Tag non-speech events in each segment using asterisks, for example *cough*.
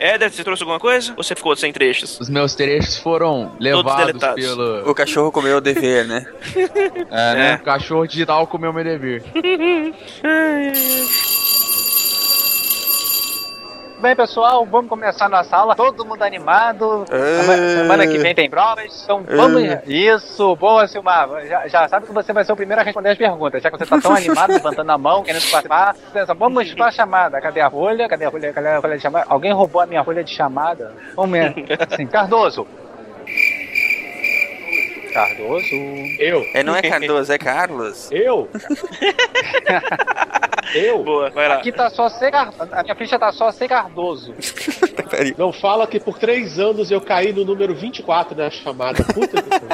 Éder, você trouxe alguma coisa? Ou você ficou sem trechos? Os meus trechos foram levados pelo. O cachorro comeu o dever, né? É, né? É. O cachorro digital comeu meu dever. *laughs* Bem, pessoal, vamos começar nossa aula. Todo mundo animado. Ah. Semana, que vem tem provas. Então vamos. Isso, boa, Silmar. Já, já sabe que você vai ser o primeiro a responder as perguntas. Já que você tá tão animado, *laughs* levantando a mão, querendo participar. Pensa, vamos para a chamada. Cadê a folha? Cadê a folha? Cadê a folha de chamada? Alguém roubou a minha folha de chamada? Vamos ver. *laughs* Assim, Cardoso. Cardoso. Eu? É, não é Cardoso, é Carlos. Eu? *laughs* Eu? Boa, vai lá. Aqui tá só C. Car- A minha ficha tá só C. Cardoso. *laughs* Peraí. Não fala que por três anos eu caí no número 24 na chamada. Puta que pariu.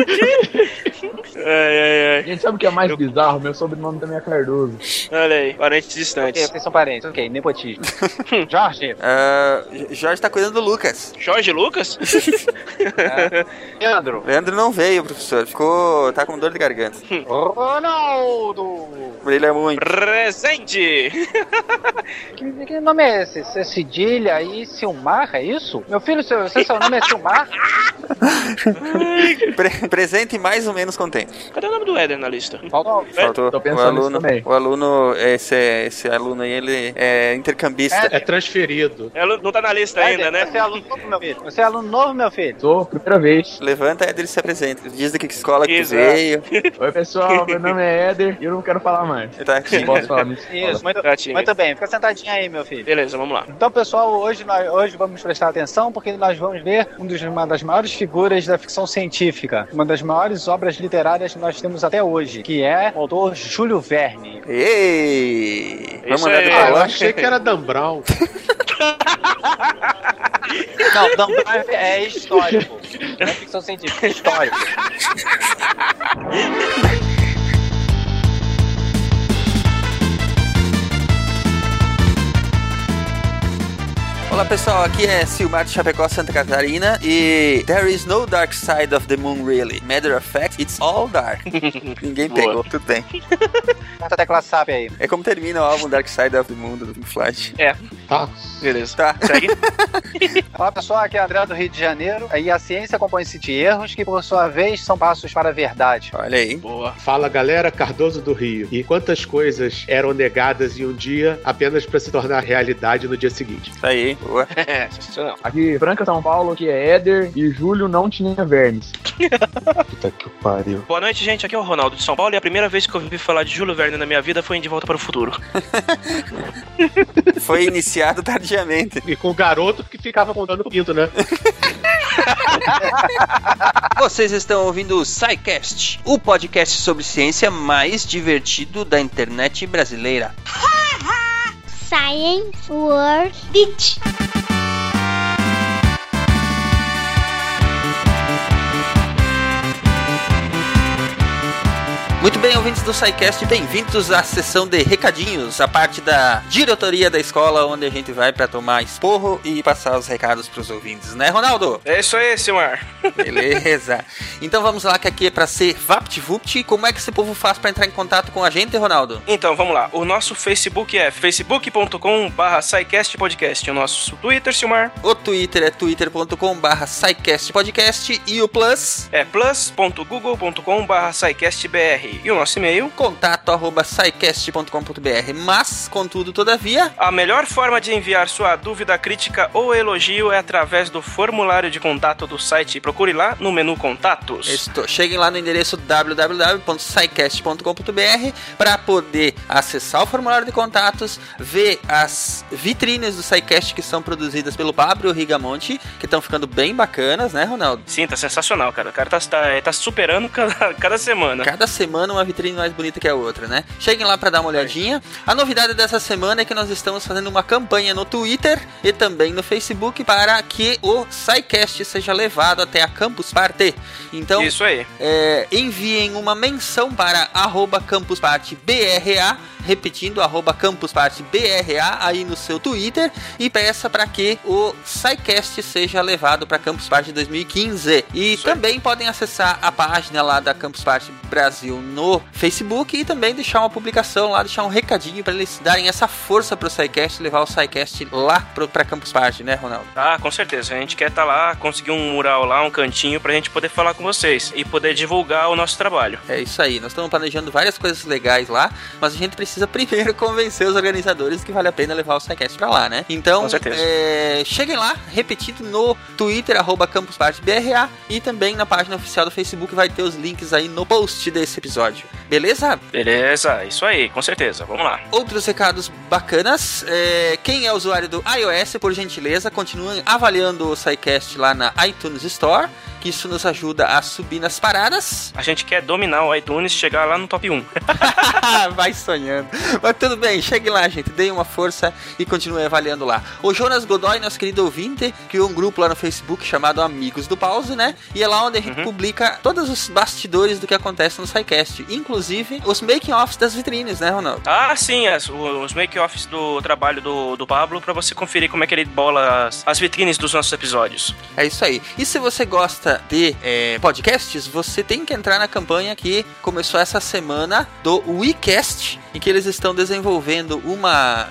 *laughs* Ai, ai, ai. Gente, sabe o que é mais bizarro? Meu sobrenome também é Cardoso. Olha aí, parentes Ok, distantes. vocês são parentes. Ok, nepotismo. *laughs* Jorge. Ah, Jorge tá cuidando do Lucas. Jorge Lucas? *laughs* Leandro. Leandro não veio, professor. Ficou. tá com dor de garganta. Ronaldo. Brilha muito. Presente! Que, nome é esse? É Cedilha aí, Silmar, é isso? Meu filho, seu, seu, nome é Silmar? *laughs* Pre- presente mais ou menos contente. Cadê o nome do Éder na lista? Faltou. Faltou. Tô O pensando nisso aluno, também. o aluno, esse, esse aluno aí, ele é intercambista. É transferido. Ela não tá na lista ainda, né? Você é aluno novo, meu filho? Você é aluno novo, meu filho? Sou, primeira vez. Levanta e ele se apresenta. Diz de que escola que Exato. veio. *laughs* Oi, pessoal, meu nome é Éder e eu não quero falar mais. Tá aqui. Não posso falar nisso. Isso, muito, Tá muito bem. Fica sentadinho aí, meu filho. Beleza, vamos lá. Então, pessoal, hoje, nós, hoje vamos prestar atenção porque nós vamos ver um dos, uma das maiores figuras da ficção científica, uma das maiores obras literárias que nós temos até hoje, que é o autor Júlio Verne. Ei! Vamos aí. Ah, eu achei que era Dan Brown. *laughs* Não, Dan Brown é histórico. Não é ficção científica, é histórico. *laughs* Olá pessoal, aqui é Silmar de Chapecó, Santa Catarina e There is no dark side of the moon really. Matter of fact, it's all dark. *laughs* Ninguém Boa. pegou, tudo bem. *laughs* Aperta a tecla SAP aí. É como termina o álbum Dark Side of the Moon do Pink Floyd. É, Tá. beleza. Tá. Segue. *laughs* Olá pessoal, aqui é André do Rio de Janeiro. E a ciência compõe-se de erros que, por sua vez, são passos para a verdade. Olha aí. Boa. Fala galera, Cardoso do Rio. E quantas coisas eram negadas em um dia apenas pra se tornar realidade no dia seguinte? Tá aí. Boa. *laughs* É, sensacional. Aqui, Franca, São Paulo, que é Éder e Júlio não tinha vermes. *laughs* Puta que pariu. Boa noite, gente. Aqui é o Ronaldo de São Paulo e a primeira vez que eu ouvi falar de Júlio Verne na minha vida foi em De Volta para o Futuro. *laughs* Foi iniciado tardiamente. E com o garoto que ficava contando pinto, né? Vocês estão ouvindo o SciCast, o podcast sobre ciência mais divertido da internet brasileira. Science World Beach. Muito bem, ouvintes do SciCast, bem-vindos à sessão de recadinhos, a parte da diretoria da escola, onde a gente vai pra tomar esporro e passar os recados pros ouvintes, né, Ronaldo? É isso aí, Silmar. Beleza. *laughs* Então vamos lá, que aqui é pra ser VaptVupt. Como é que esse povo faz pra entrar em contato com a gente, Ronaldo? Então, vamos lá. O nosso Facebook é facebook.com barra Podcast. O nosso Twitter, Silmar, O Twitter é twitter.com barra Podcast e o Plus, é plus.google.com barra SciCastBR. E o nosso e-mail, contato arroba. Mas, contudo, todavia, a melhor forma de enviar sua dúvida, crítica ou elogio é através do formulário de contato do site. Procure lá no menu Contatos. Estou. Cheguem lá no endereço www.scicast.com.br para poder acessar o formulário de contatos, ver as vitrines do SciCast que são produzidas pelo Pablo Rigamonte, que estão ficando bem bacanas, né, Ronaldo? Sim, tá sensacional, cara. O cara tá, tá, tá superando cada, *laughs* cada semana. Cada semana uma vitrine mais bonita que a outra, né? Cheguem lá para dar uma olhadinha. A novidade dessa semana é que nós estamos fazendo uma campanha no Twitter e também no Facebook para que o SciCast seja levado até a Campus Party. Então, Isso aí. é, enviem uma menção para arroba campuspartybra, repetindo, arroba campuspartybra aí no seu Twitter e peça para que o SciCast seja levado para Campus Party 2015. E Isso aí. também podem acessar a página lá da Campus Party Brasil no Facebook e também deixar uma publicação lá, deixar um recadinho para eles darem essa força pro SciCast, levar o SciCast lá pro, pra Campus Party, né, Ronaldo? Ah, com certeza. A gente quer estar lá, conseguir um mural lá, um cantinho pra gente poder falar com vocês e poder divulgar o nosso trabalho. É isso aí, nós estamos planejando várias coisas legais lá, mas a gente precisa *laughs* primeiro convencer os organizadores que vale a pena levar o SciCast pra lá, né? Então, é, cheguem lá, repetido no Twitter, arroba CampusPartyBRA e também na página oficial do Facebook vai ter os links aí no post desse episódio. Beleza? Beleza, isso aí, com certeza. Vamos lá. Outros recados bacanas. é, quem é usuário do iOS, por gentileza, continuem avaliando o SciCast lá na iTunes Store, que isso nos ajuda a subir nas paradas. A gente quer dominar o iTunes e chegar lá no top 1. *laughs* *laughs* Vai sonhando. Mas tudo bem, chegue lá, gente. Deem uma força e continue avaliando lá. O Jonas Godoy, nosso querido ouvinte, criou um grupo lá no Facebook chamado Amigos do Pause, né? E é lá onde a gente publica todos os bastidores do que acontece no SciCast, inclusive os making-offs das vitrines, né, Ronaldo? Ah, sim, as- os make-offs do trabalho do, do Pablo pra você conferir como é que ele bola as, as vitrines dos nossos episódios. É isso aí. E se você gosta de é, podcasts, você tem que entrar na campanha que começou essa semana do WeCast, em que eles estão desenvolvendo uma,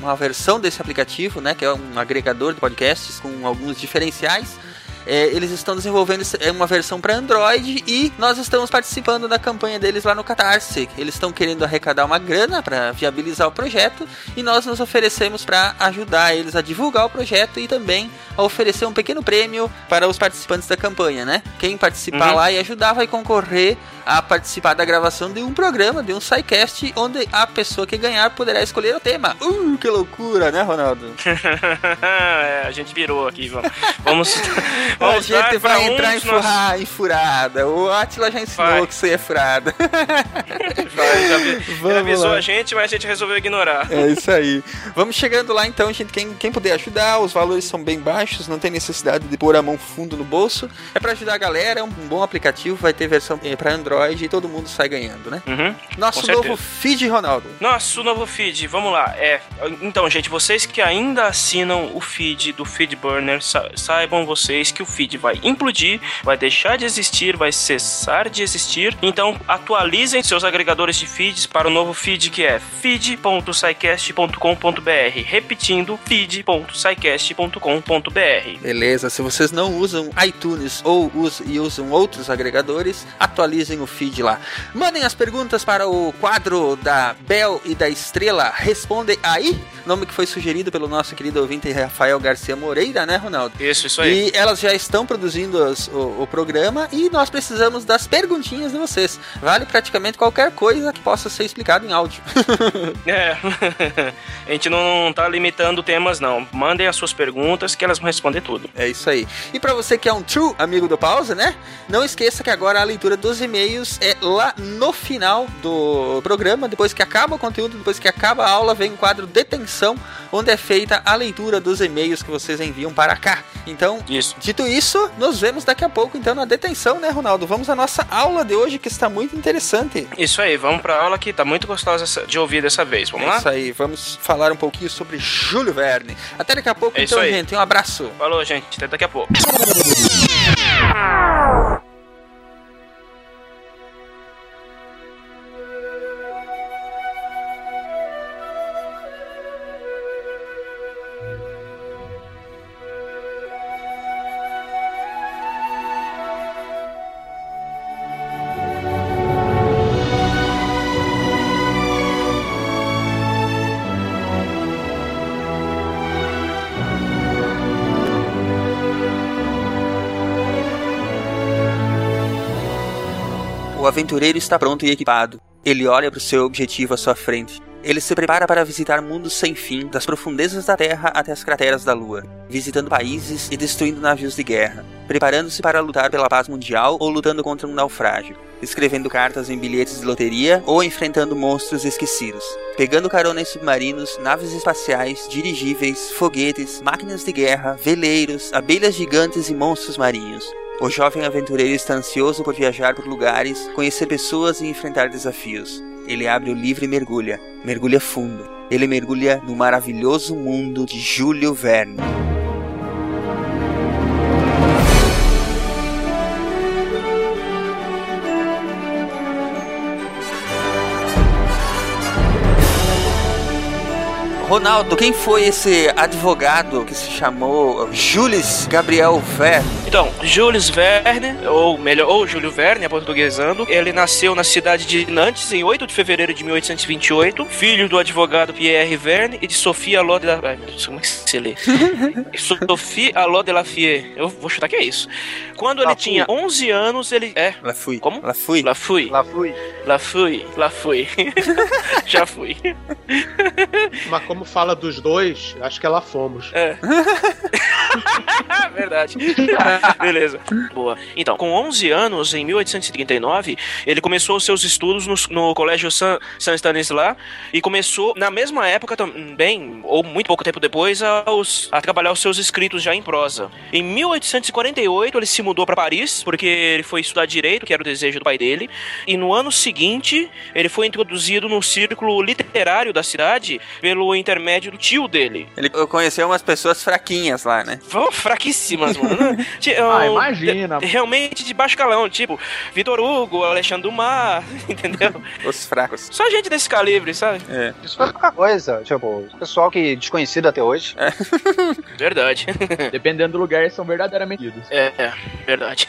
uma versão desse aplicativo, né, que é um agregador de podcasts com alguns diferenciais. É, eles estão desenvolvendo é, uma versão para Android e nós estamos participando da campanha deles lá no Catarse. Eles estão querendo arrecadar uma grana para viabilizar o projeto e nós nos oferecemos para ajudar eles a divulgar o projeto e também a oferecer um pequeno prêmio para os participantes da campanha, né? Quem participar Uhum. lá e ajudar vai concorrer a participar da gravação de um programa, de um SciCast, onde a pessoa que ganhar poderá escolher o tema. Uh, que loucura, né, Ronaldo? *laughs* é, a gente virou aqui, vamos. *laughs* *laughs* Vamos, a gente vai entrar em, dos nossos- furra- em furada. O Atila já ensinou Vai. que isso aí é furada. *laughs* Vai, já ele avisou lá. a gente, mas a gente resolveu ignorar. É isso aí. Vamos chegando lá então, gente. Quem, quem puder ajudar, os valores são bem baixos, não tem necessidade de pôr a mão fundo no bolso. É pra ajudar a galera, é um bom aplicativo, vai ter versão eh, pra Android e todo mundo sai ganhando, né? Uhum. Nosso novo feed, Ronaldo. Nosso novo feed, vamos lá. É, então, gente, vocês que ainda assinam o feed do Feedburner, sa saibam vocês que o feed vai implodir, vai deixar de existir, vai cessar de existir. Então, atualizem seus agregadores de feeds para o novo feed que é feed.sicast.com.br. Repetindo, feed.sicast.com.br. Beleza, se vocês não usam iTunes ou us- e usam outros agregadores, atualizem o feed lá. Mandem as perguntas para o quadro da Bel e da Estrela Responde Aí, nome que foi sugerido pelo nosso querido ouvinte Rafael Garcia Moreira, né, Ronaldo? Isso, isso aí. E elas já estão produzindo as- o, o programa e nós precisamos das perguntinhas de vocês. Vale praticamente qualquer coisa que possa ser explicado em áudio. *laughs* É. *laughs* a gente não tá limitando temas, não. Mandem as suas perguntas que elas vão responder tudo. É isso aí. E pra você que é um true amigo do Pause, né? Não esqueça que agora a leitura dos e-mails é lá no final do programa, depois que acaba o conteúdo, depois que acaba a aula, vem o quadro Detenção, onde é feita a leitura dos e-mails que vocês enviam para cá. Então, Isso. dito isso, nos vemos daqui a pouco então na detenção, né, Ronaldo? Vamos à nossa aula de hoje que está muito interessante. Isso aí, vamos pra aula que tá muito gostosa de ouvir dessa vez. Vamos É lá? isso aí, vamos falar um pouquinho sobre Júlio Verne. Até daqui a pouco, É isso então, aí. gente. Um abraço. Falou, gente. Até daqui a pouco. *laughs* aventureiro está pronto e equipado. Ele olha para o seu objetivo à sua frente. Ele se prepara para visitar mundos sem fim, das profundezas da Terra até as crateras da Lua, visitando países e destruindo navios de guerra, preparando-se para lutar pela paz mundial ou lutando contra um naufrágio, escrevendo cartas em bilhetes de loteria ou enfrentando monstros esquecidos, pegando carona em submarinos, naves espaciais, dirigíveis, foguetes, máquinas de guerra, veleiros, abelhas gigantes e monstros marinhos. O jovem aventureiro está ansioso por viajar por lugares, conhecer pessoas e enfrentar desafios. Ele abre o livro e mergulha, mergulha fundo. Ele mergulha no maravilhoso mundo de Júlio Verne. Ronaldo, quem foi esse advogado que se chamou Jules Gabriel Verne? Então, Jules Verne, ou melhor, ou Júlio Verne, portuguesando, ele nasceu na cidade de Nantes em 8 de fevereiro de 1828, filho do advogado Pierre Verne e de Sophie Alot de la... Ai, meu Deus, como é que se lê? *laughs* Sophie Alot de. Eu vou chutar que é isso. Quando ele tinha 11 anos, ele... É, Lá fui. Como? Lá fui. lá fui. Lá fui. Lá fui, lá fui. Já fui. Mas como fala dos dois, acho que lá fomos. É. *laughs* Verdade. Beleza. Boa. Então, com 11 anos, em 1839, ele começou seus estudos no, no Colégio San, San Stanislas e começou, na mesma época também, ou muito pouco tempo depois, aos- a trabalhar os seus escritos já em prosa. Em 1848, ele se mudou para Paris, porque ele foi estudar direito, que era o desejo do pai dele, e no ano seguinte, ele foi introduzido no círculo literário da cidade pelo intermédio do tio dele. Ele conheceu umas pessoas fraquinhas lá, né? Vão fraquíssimas, mano. *laughs* Ti- Ah, imagina. realmente de baixo calão, tipo Vitor Hugo, Alexandre Dumas, *laughs* entendeu? Os fracos. Só gente desse calibre, sabe? É. Isso foi pouca coisa. Tipo, pessoal que desconhecido até hoje. *laughs* Verdade. Dependendo do lugar, são verdadeiramente idos. É, é, verdade.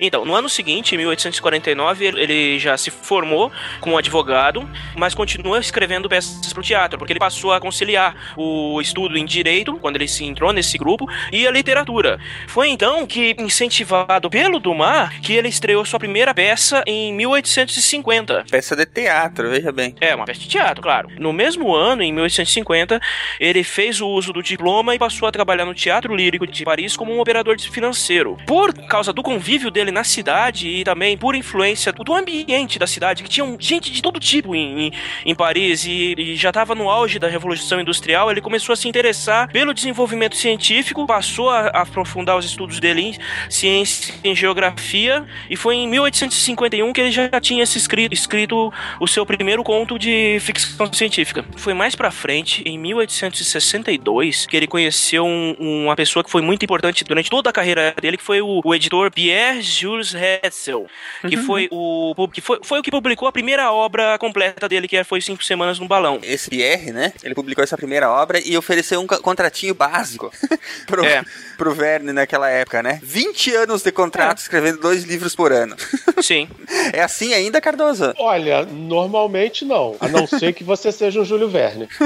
então, no ano seguinte, em 1849, ele- ele já se formou como advogado, mas continua escrevendo peças para o teatro, porque ele passou a conciliar o estudo em direito, quando ele se entrou nesse grupo, e a literatura. Foi então que, incentivado pelo Dumas, que ele estreou sua primeira peça em 1850. Peça de teatro, veja bem. É, uma peça de teatro, claro. No mesmo ano, em 1850, ele fez o uso do diploma e passou a trabalhar no Teatro Lírico de Paris como um operador financeiro. Por causa do convívio dele na cidade e também por influência do ambiente da cidade, que tinha gente de todo tipo em, em, em Paris e, e já estava no auge da Revolução Industrial, ele começou a se interessar pelo desenvolvimento científico, passou a, aprofundar os estudos dele em ciência em geografia e foi em 1851 que ele já tinha se escrito, escrito o seu primeiro conto de ficção científica. Foi mais pra frente, em 1862, que ele conheceu um- uma pessoa que foi muito importante durante toda a carreira dele, que foi o, o editor Pierre Jules Hetzel, que foi o que foi, foi o que publicou a primeira obra completa dele, que foi Cinco Semanas no Balão. Esse Pierre, né? Ele publicou essa primeira obra e ofereceu um co- contratinho básico *laughs* pro, É. pro Verne naquela época, né? 20 anos de contrato escrevendo dois livros por ano. *laughs* Sim. É assim ainda, Cardoso? Olha, normalmente não. A não ser que você seja um Júlio Verne. *laughs*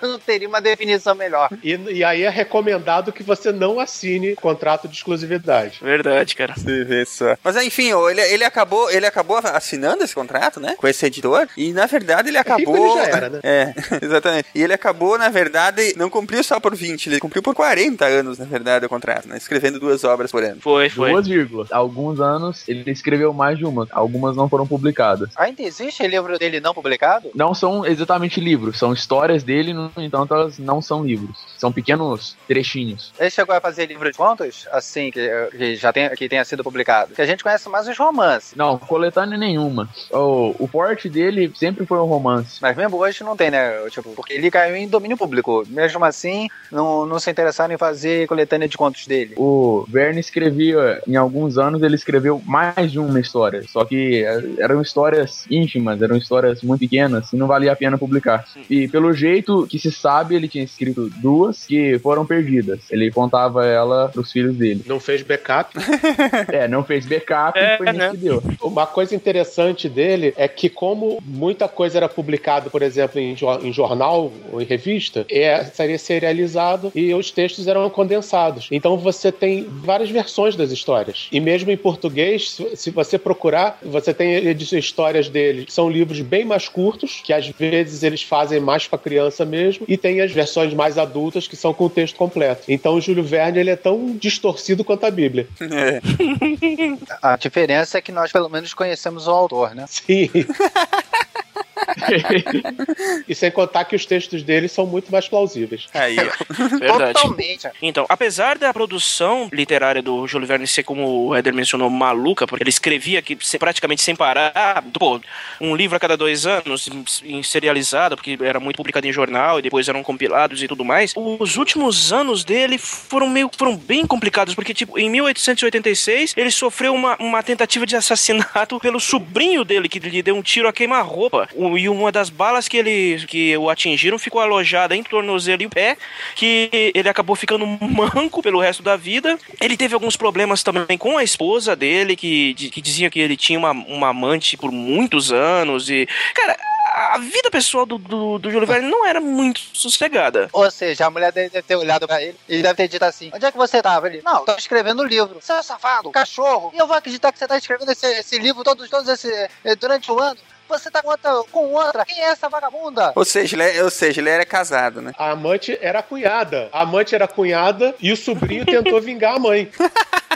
Eu não teria uma definição melhor. E, e aí é recomendado que você não assine contrato de exclusividade. Verdade, cara. Você vê só. Mas enfim, ó, ele, ele, acabou, ele acabou assinando esse contrato, né? Com esse editor. E na verdade ele acabou. rico ele já era, né? *laughs* É, exatamente. E ele acabou, na verdade, não cumpriu só por 20, ele cumpriu por 40 anos, na verdade, o contrato, né? Escrevendo duas obras por ano. Foi, foi. Duas vírgulas. Alguns anos ele escreveu mais de uma. Algumas não foram publicadas. Ainda existe livro dele não publicado? Não são exatamente livros, são histórias dele, no entanto elas não são livros. São pequenos trechinhos. Ele chegou a fazer livro de contos, assim, que, que já tem, que tenha sido publicado. Que a gente conhece mais os romances. Não, coletânea nenhuma. O, o forte dele sempre foi um romance. Mas mesmo hoje não tem, né? Tipo, porque ele caiu em domínio público. Mesmo assim, não, não se interessaram em fazer coletânea de contos dele. O Verne escrevia, em alguns anos, ele escreveu mais de uma história. Só que eh, eram histórias íntimas, eram histórias muito pequenas e não valia a pena publicar. E pelo jeito que se sabe, ele tinha escrito duas que foram perdidas. Ele contava ela pros filhos dele. Não fez backup. *laughs* É, não fez backup É, e foi né? nisso que deu. Uma coisa interessante dele é que, como muita coisa era publicada, por exemplo, em, jo- em jornal ou em revista, é, seria serializado e os textos eram condensados. Então você tem várias versões das histórias. E mesmo em português, se, você procurar, você tem histórias dele que são livros bem mais curtos, que às vezes eles fazem mais para criança mesmo, e tem as versões mais adultas que são com o texto completo. Então o Júlio Verne ele é tão distorcido quanto a Bíblia. É. *laughs* A diferença é que nós pelo menos conhecemos o autor, né? Sim. *laughs* *laughs* e sem contar que os textos dele são muito mais plausíveis. Aí, ó. Verdade. Totalmente. Então, apesar da produção literária do Júlio Verne ser, como o Éder mencionou, maluca, porque ele escrevia que se- praticamente sem parar, pô, um livro a cada dois anos, em- em serializado, porque era muito publicado em jornal e depois eram compilados e tudo mais. Os últimos anos dele foram meio foram bem complicados, porque tipo, em 1886 ele sofreu uma, uma tentativa de assassinato pelo sobrinho dele que lhe deu um tiro a queima-roupa. O- e uma das balas que ele que o atingiram ficou alojada entre o tornozelo e o pé, que ele acabou ficando *laughs* manco pelo resto da vida. Ele teve alguns problemas também com a esposa dele, que, que dizia que ele tinha uma, uma amante por muitos anos e, cara, a vida pessoal do, do, do Júlio Verne não era muito sossegada. Ou seja, a mulher dele deve ter olhado pra ele e deve ter dito assim: Onde é que você tava? Ele, não, tô escrevendo um livro. É safado, cachorro. E eu vou acreditar que você tá escrevendo esse, esse livro todos, todos esse, eh, durante o ano. Você tá com outra, com outra. Quem é essa vagabunda? Ou seja, ele, é- ou seja, ele era casado, né? A amante era a cunhada. A amante era a cunhada e o sobrinho tentou *laughs* vingar a mãe.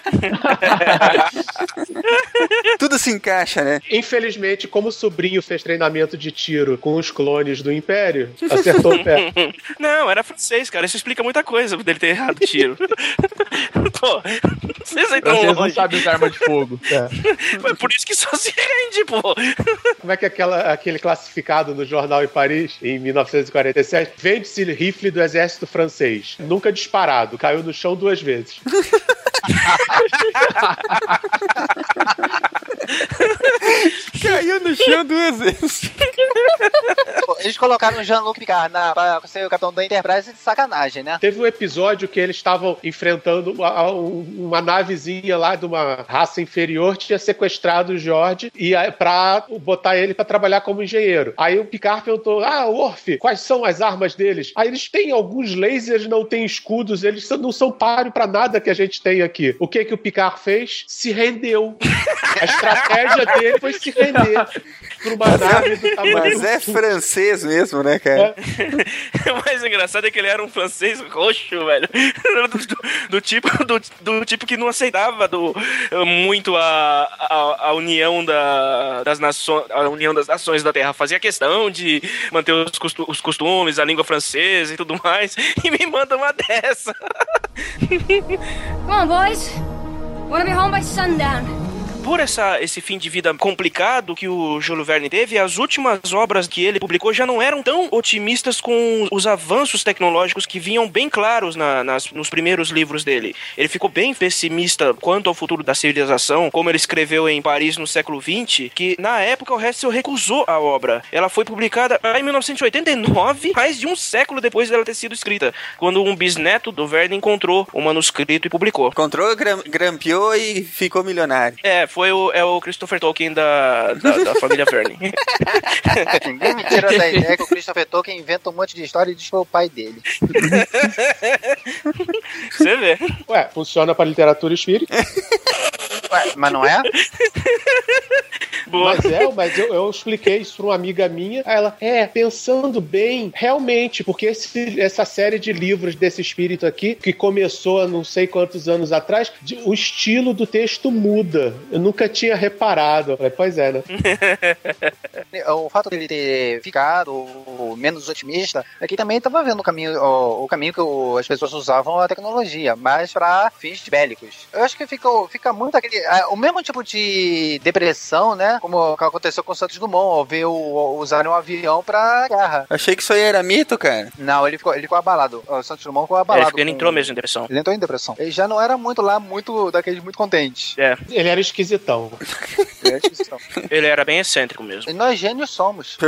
*laughs* Tudo se encaixa, né? Infelizmente, como o sobrinho fez treinamento de tiro com os clones do Império, acertou o pé. *laughs* Não, era francês, cara. Isso explica muita coisa dele ter errado o tiro. *laughs* pô, vocês aí tão Vocês não longe. sabem usar arma de fogo. É. Mas por isso que só se rende, pô. Como é que aquela, aquele classificado no jornal em Paris, em 1947, vende-se rifle do exército francês. Nunca disparado, caiu no chão duas vezes. *laughs* Caiu no chão duas vezes. Eles colocaram o Jean-Luc Picard na, pra ser o capitão da Enterprise de sacanagem, né? Teve um episódio que eles estavam enfrentando uma, uma navezinha lá de uma raça inferior, tinha sequestrado o George e pra botar ele pra trabalhar como engenheiro. Aí o Picard perguntou: Ah, Worf, quais são as armas deles? Aí eles têm alguns lasers, não têm escudos, eles não são páreo pra nada que a gente tem aqui. O que que o Picard fez? Se rendeu. A estratégia dele foi se render pra uma nave do tamanho Mas é francês mesmo, né, cara? *laughs* O mais engraçado é que ele era um francês roxo, velho. *laughs* Do, do- do tipo, do, do tipo que não aceitava do, muito a, a, a união da, das nações, a união das nações da Terra. Fazia questão de manter os, costu- os costumes, a língua francesa e tudo mais. *laughs* E me manda uma dessa. Come on, boys. Wanna be home by sundown. Por essa, esse fim de vida complicado que o Júlio Verne teve, as últimas obras que ele publicou já não eram tão otimistas com os avanços tecnológicos que vinham bem claros na- nas- nos primeiros livros dele. Ele ficou bem pessimista quanto ao futuro da civilização, como ele escreveu em Paris no século XX, que na época o Hessel recusou a obra. Ela foi publicada em 1989, mais de um século depois dela ter sido escrita, quando um bisneto do Verne encontrou o manuscrito e publicou. Encontrou, gram, grampeou e ficou milionário. É, foi o, é o Christopher Tolkien da, da, da família Verne. *laughs* Ninguém me tira da ideia que o Christopher Tolkien inventa um monte de história e diz que foi o pai dele. Você vê. Ué, funciona pra literatura espírita. *laughs* Mas não é? *laughs* Boa. Mas é, mas eu, eu expliquei isso pra uma amiga minha. Aí ela, é, pensando bem, realmente, porque esse- essa série de livros desse espírito aqui, que começou há não sei quantos anos atrás, de- o estilo do texto muda. Eu nunca tinha reparado. Eu falei, pois é, né? *laughs* O fato dele ter ficado menos otimista é que também estava vendo o caminho, o, o caminho que o- as pessoas usavam a tecnologia, mas para fins bélicos. Eu acho que fica, fica muito aquele. Ah, O mesmo tipo de depressão, né? Como aconteceu com o Santos Dumont, ao ver o, usarem um avião pra guerra. Achei que isso aí era mito, cara. Não, ele ficou, ele ficou abalado. O Santos Dumont ficou É, abalado. ele com- entrou mesmo em depressão. Ele entrou em depressão. Ele já não era muito lá, muito daqueles muito contentes. É, Ele era esquisitão. Ele era esquisitão. *laughs* ele era bem excêntrico mesmo. E nós gênios somos. *laughs*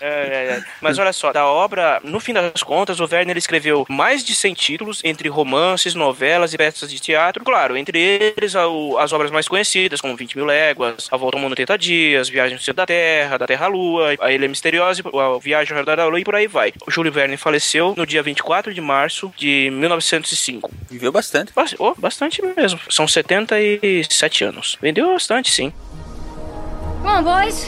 É, é, é. Mas olha só, da obra, no fim das contas, o Werner ele escreveu mais de 100 títulos, entre romances, novelas e peças de teatro. Claro, entre eles a- o- as obras mais conhecidas, como 20 mil léguas, A Volta ao Mundo em 80 Dias, Viagem ao Centro da Terra, Da Terra à Lua, A Ilha Misteriosa, A Viagem ao Redor da Lua e por aí vai. O Júlio Verne faleceu no dia 24 de março de 1905. Viveu bastante. Bas- oh, bastante mesmo. São 77 anos. Vendeu bastante, sim. Come on, boys.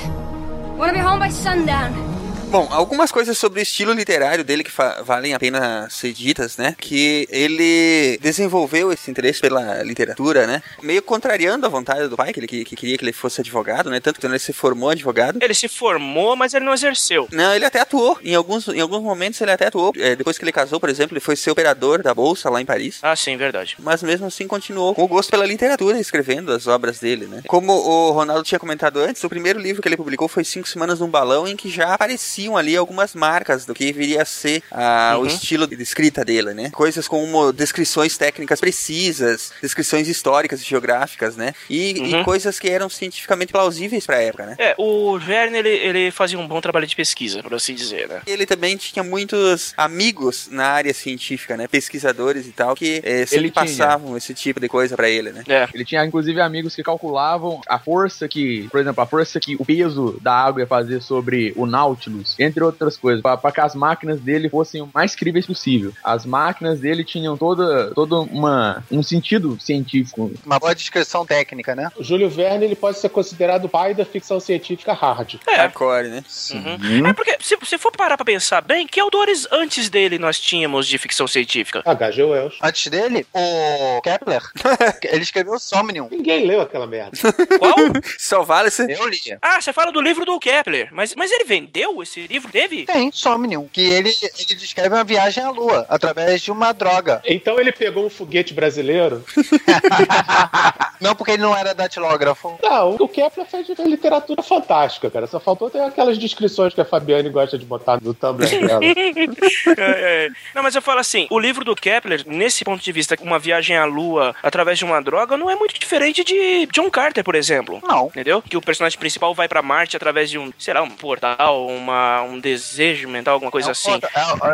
Wanna be home by sundown. Bom, algumas coisas sobre o estilo literário dele que valem a pena ser ditas, né? Que ele desenvolveu esse interesse pela literatura, né? Meio contrariando a vontade do pai, que ele que, que queria que ele fosse advogado, né? Tanto que ele se formou advogado. Ele se formou, mas ele não exerceu. Não, ele até atuou. Em alguns, em alguns momentos ele até atuou. É, depois que ele casou, por exemplo, ele foi ser operador da bolsa lá em Paris. Ah, sim, verdade. Mas mesmo assim continuou com o gosto pela literatura, escrevendo as obras dele, né? Como o Ronaldo tinha comentado antes, o primeiro livro que ele publicou foi Cinco Semanas num Balão, em que já apareciam ali algumas marcas do que viria a ser ah, Uhum. o estilo de escrita dele, né? Coisas como descrições técnicas precisas, descrições históricas e geográficas, né? E, e Uhum. coisas que eram cientificamente plausíveis pra época, né? É, o Verne, ele, ele fazia um bom trabalho de pesquisa, por assim dizer, né? Ele também tinha muitos amigos na área científica, né? Pesquisadores e tal, que eh, sempre Ele tinha. passavam esse tipo de coisa pra ele, né? É. Ele tinha inclusive amigos que calculavam a força que, por exemplo, a força que o peso da água ia fazer sobre o Nautilus, entre outras coisas, para que as máquinas dele fossem o mais críveis possível. As máquinas dele tinham toda, toda uma, um sentido científico. Uma boa descrição técnica, né? O Júlio Verne ele pode ser considerado o pai da ficção científica hard. É. Hardcore, né? Uhum. É porque, se você for parar pra pensar bem, que autores antes dele nós tínhamos de ficção científica? H.G. Wells. Antes dele, o Kepler, *laughs* ele escreveu Somnium. Ninguém leu aquela merda. Qual? *laughs* Só vale se... Eu li. ah, você fala do livro do Kepler. Mas, mas ele vendeu esse livro? Teve? Tem, Somnium, que ele, ele descreve uma viagem à Lua através de uma droga. Então ele pegou um foguete brasileiro. *laughs* Não porque ele não era datilógrafo. Não, o Kepler fez literatura fantástica, cara. Só faltou ter aquelas descrições que a Fabiane gosta de botar no Tumblr dela. *laughs* É, é. Não, mas eu falo assim, o livro do Kepler, nesse ponto de vista, uma viagem à Lua através de uma droga, não é muito diferente de John Carter, por exemplo. Não. Entendeu? Que o personagem principal vai pra Marte através de um, sei lá, um portal, uma, um desejo mental, alguma coisa É assim. ponto-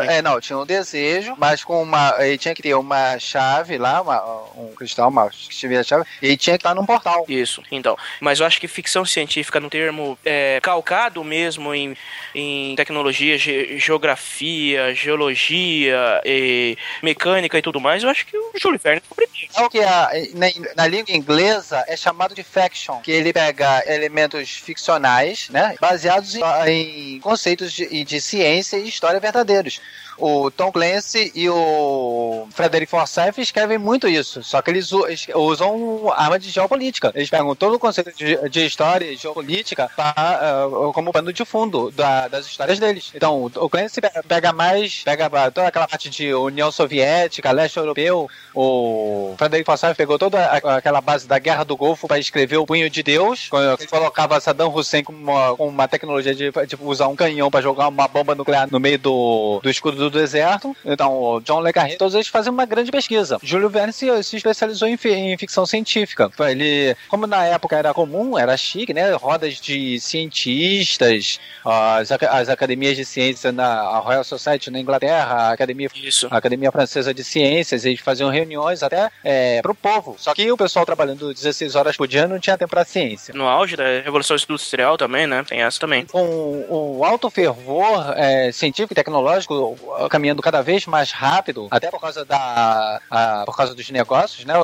É, é, não, tinha um desejo, mas com uma. Ele tinha que ter uma chave lá, uma- um cristal, uma chave a chave, e tinha que estar num portal. Isso, então. Mas eu acho que ficção científica, no termo é, calcado mesmo em, em tecnologia, ge- geografia, geologia, e mecânica e tudo mais, eu acho que o Júlio Verne foi o primeiro. É o que a- na, na língua inglesa é chamado de fiction, que ele pega elementos ficcionais, né, baseados em, em conceitos de, de ciência e história verdadeiros. O Tom Clancy e o Frederick Forsyth escrevem muito isso, só que eles usam arma de geopolítica. Eles pegam todo o conceito de, de história e geopolítica pra, ah, como pano de fundo da- das histórias deles. Então, o Clancy pe- pega mais, pega toda aquela parte de União Soviética, leste europeu, o Frederick Forsyth pegou toda aquela base da Guerra do Golfo para escrever o Punho de Deus, quando ele colocava Saddam Hussein com uma, com uma tecnologia de tipo, usar um canhão para jogar uma bomba nuclear no meio do, do escudo do deserto. Então, o John Le Carré, todos eles fazem uma grande pesquisa. Júlio Verne se, se especializou em, em ficção científica. Ele, como na época era comum, era chique, né? Rodas de cientistas, as, as academias de ciência na Royal Society na Inglaterra, a Academia Isso. a Academia Francesa de Ciências, eles faziam reuniões até é, pro povo. Só que o pessoal trabalhando 16 horas por dia não tinha tempo pra ciência. No auge da Revolução Industrial também, né? Tem essa também. Com o alto fervor é, científico e tecnológico caminhando cada vez mais rápido, até por causa da a- por causa dos negócios, né?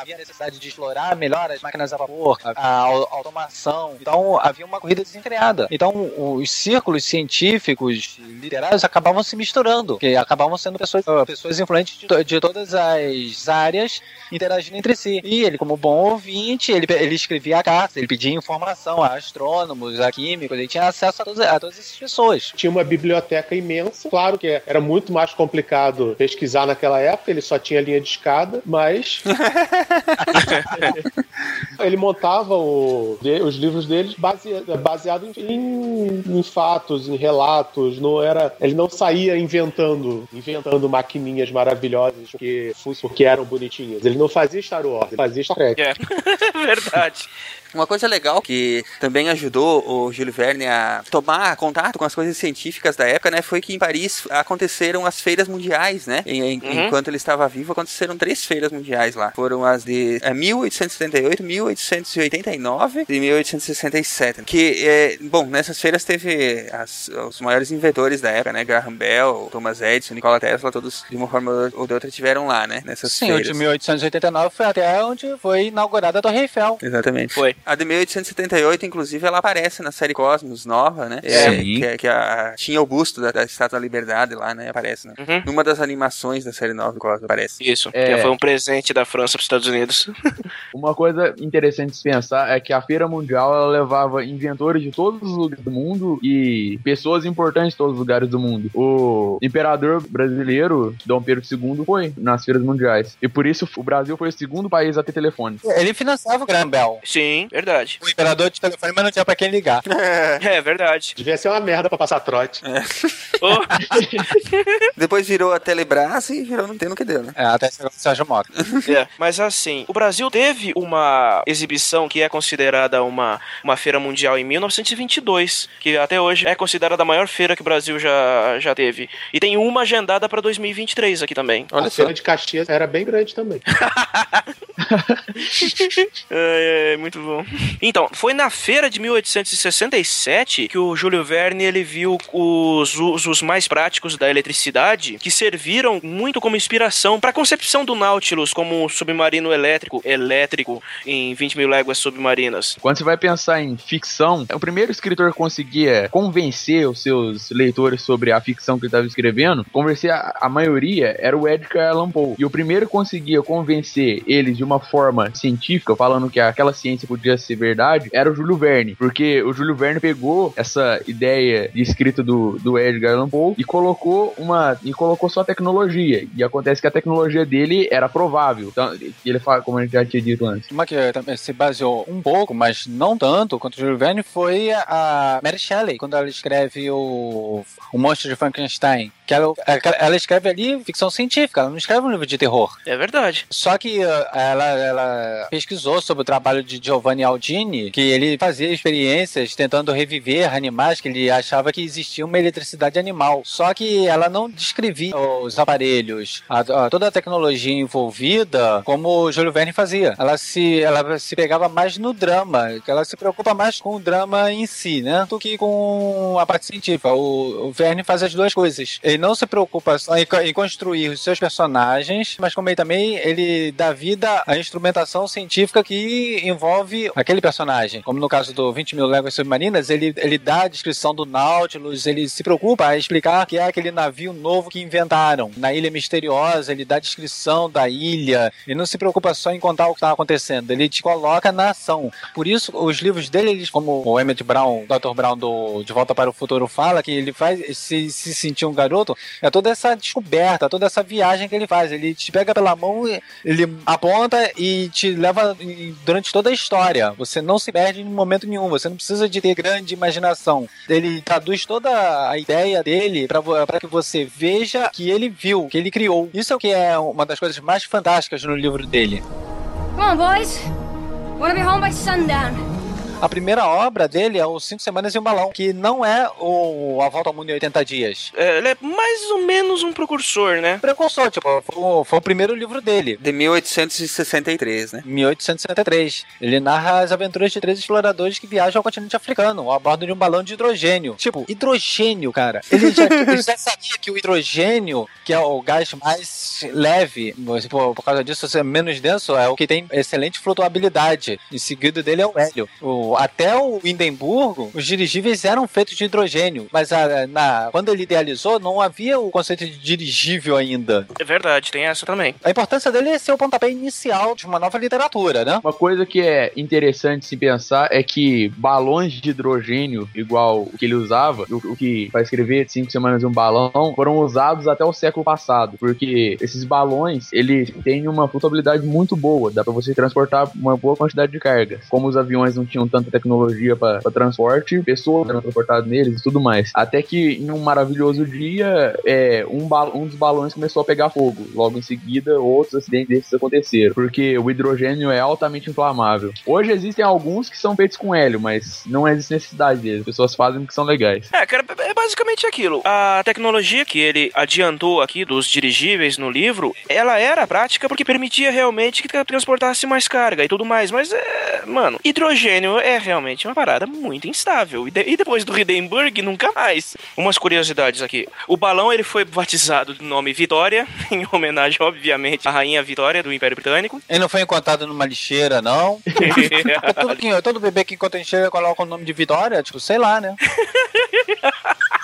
Havia necessidade de explorar melhor as máquinas a vapor, a, a au- automação. Então havia uma corrida desenfreada. Então os círculos científicos literários acabavam se misturando, que acabavam sendo pessoas, pessoas influentes de, de todas as áreas interagindo entre si. E ele, como bom ouvinte, ele, ele escrevia cartas, ele pedia informação a astrônomos, a químicos, ele tinha acesso a, todas- a todas essas pessoas. Tinha uma biblioteca imensa. Claro que era muito mais complicado pesquisar naquela época, ele só tinha linha de escada, mas. *laughs* ele montava o- os livros deles base- baseado em, em- fatos, em relatos. Não era, ele não saía inventando, inventando maquininhas maravilhosas porque, porque eram bonitinhas. Ele não fazia Star Wars, ele fazia Star Trek. É, *laughs* verdade. Uma coisa legal que também ajudou o Júlio Verne a tomar contato com as coisas científicas da época, né, foi que em Paris aconteceram as feiras mundiais, né? Em- em- Uhum. Enquanto ele estava vivo, aconteceram três feiras mundiais lá. Foram as de é, 1878, 1889 e 1867. Que, é, bom, nessas feiras teve as- os maiores inventores da época, né? Graham Bell, Thomas Edison, Nikola Tesla, todos de uma forma ou de outra tiveram lá, né? Nessas Sim, o feiras. de 1889 foi até onde foi inaugurada a Torre Eiffel. Exatamente. Foi. A de 1878, inclusive, ela aparece na série Cosmos nova, né? É. É, que, é- que a, tinha o busto da, da Estátua da Liberdade lá, né? Aparece, né? Uhum. Numa das animações da série nova do Cosmos aparece. Isso. É. Que foi um presente da França para os Estados Unidos. *laughs* Uma coisa interessante de se pensar é que a Feira Mundial ela levava inventores de todos os lugares do mundo e pessoas importantes de todos os lugares do mundo. O imperador brasileiro, Dom Pedro II, foi nas feiras mundiais. E por isso o Brasil foi o segundo país a ter telefone. Ele financiava o Graham Bell. Sim, Verdade. O imperador de telefone, mas não tinha pra quem ligar. *laughs* É verdade. Devia ser uma merda pra passar trote. Oh, *laughs* Depois virou a Telebrás e virou Nintendo que deu, né? É, até esse negócio do Sérgio Mota. *laughs* é. Mas assim, o Brasil teve uma exibição que é considerada uma, uma feira mundial em 1922, que até hoje é considerada a maior feira que o Brasil já, já teve. E tem uma agendada pra 2023 aqui também. Olha a só. feira de Caxias era bem grande também. É, é, muito bom. Então, foi na feira de 1867 que o Júlio Verne ele viu os usos mais práticos da eletricidade que serviram muito como inspiração para a concepção do Nautilus como um submarino elétrico elétrico em 20 mil léguas submarinas. Quando você vai pensar em ficção, o primeiro escritor que conseguia convencer os seus leitores sobre a ficção que ele estava escrevendo, convencer a, a maioria era o Edgar Allan Poe. E o primeiro que conseguia convencer eles de uma forma científica, falando que aquela ciência podia ser verdade, era o Júlio Verne. Porque o Júlio Verne pegou essa ideia de escrita do, do Edgar Allan Poe e colocou uma e colocou só tecnologia. E acontece que a tecnologia dele era provável. Então, ele fala, como a gente já tinha dito antes. Uma que também se baseou um pouco, mas não tanto, quanto o Júlio Verne, foi a Mary Shelley, quando ela escreve o, o Monstro de Frankenstein. Que ela, ela escreve ali ficção científica, ela não escreve um livro de terror. É verdade. Só que uh, ela, ela pesquisou sobre o trabalho de Giovanni Aldini, que ele fazia experiências tentando reviver animais que ele achava que existia uma eletricidade animal. Só que ela não descrevia os aparelhos, a, a, toda a tecnologia envolvida, como o Júlio Verne fazia. Ela se, ela se pegava mais no drama, ela se preocupa mais com o drama em si, né? Do que com a parte científica. O, o Verne faz as duas coisas. Ele não se preocupa só em, em construir os seus personagens, mas como ele também ele dá vida à instrumentação científica que envolve aquele personagem. Como no caso do 20 mil léguas submarinas, ele, ele dá a descrição do Nautilus, ele se preocupa a explicar que é aquele navio novo que inventaram. Na Ilha Misteriosa, ele dá a descrição da ilha. Ele não se preocupa só em contar o que está acontecendo, ele te coloca na ação. Por isso, os livros dele, eles, como o Emmett Brown, o Dr. Brown do De Volta para o Futuro fala, que ele faz se, se sentir um garoto, é toda essa descoberta, toda essa viagem que ele faz. Ele te pega pela mão, ele aponta e te leva durante toda a história. Você não se perde em momento nenhum, você não precisa de ter grande imaginação. Ele traduz toda a ideia dele para que você veja que ele viu, que ele criou. Isso é o que é uma das coisas mais fantásticas no livro dele. Come on, boys. Wanna be home by sundown. A primeira obra dele é o Cinco Semanas e um Balão, que não é o A Volta ao Mundo em 80 Dias. É, ele é mais ou menos um precursor, né? Precursor, tipo, foi o, foi o primeiro livro dele. De 1863, né? 1863. Ele narra as aventuras de três exploradores que viajam ao continente africano, a bordo de um balão de hidrogênio. Tipo, hidrogênio, cara. Ele já, *laughs* ele já sabia que o hidrogênio, que é o gás mais leve, por, por causa disso ser menos denso, é o que tem excelente flutuabilidade. Em seguida dele é o hélio. O, até o Hindenburgo, os dirigíveis eram feitos de hidrogênio, mas a, na, quando ele idealizou, não havia o conceito de dirigível ainda. É verdade, tem essa também. A importância dele é ser o pontapé inicial de uma nova literatura, né? Uma coisa que é interessante se pensar é que balões de hidrogênio, igual o que ele usava, o, o que para escrever cinco semanas um balão, foram usados até o século passado, porque esses balões, eles têm uma flutuabilidade muito boa, dá para você transportar uma boa quantidade de carga. Como os aviões não tinham tanta tecnologia para transporte, pessoas eram transportadas neles e tudo mais. Até que em um maravilhoso dia, é, um, um dos balões começou a pegar fogo. Logo em seguida, outros acidentes desses aconteceram, porque o hidrogênio é altamente inflamável. Hoje existem alguns que são feitos com hélio, mas não existe necessidade deles. As pessoas fazem porque são legais. É, cara, é basicamente aquilo. A tecnologia que ele adiantou aqui dos dirigíveis no livro, ela era prática porque permitia realmente que transportasse mais carga e tudo mais. Mas, é, mano, hidrogênio é realmente uma parada muito instável. E, de, e depois do Hindenburg, nunca mais. Umas curiosidades aqui. O balão ele foi batizado do nome Vitória, *laughs* em homenagem, obviamente, à rainha Vitória do Império Britânico. Ele não foi encontrado numa lixeira, não. *laughs* todo, todo bebê que encontra em lixeira coloca o nome de Vitória, tipo, sei lá, né? *laughs*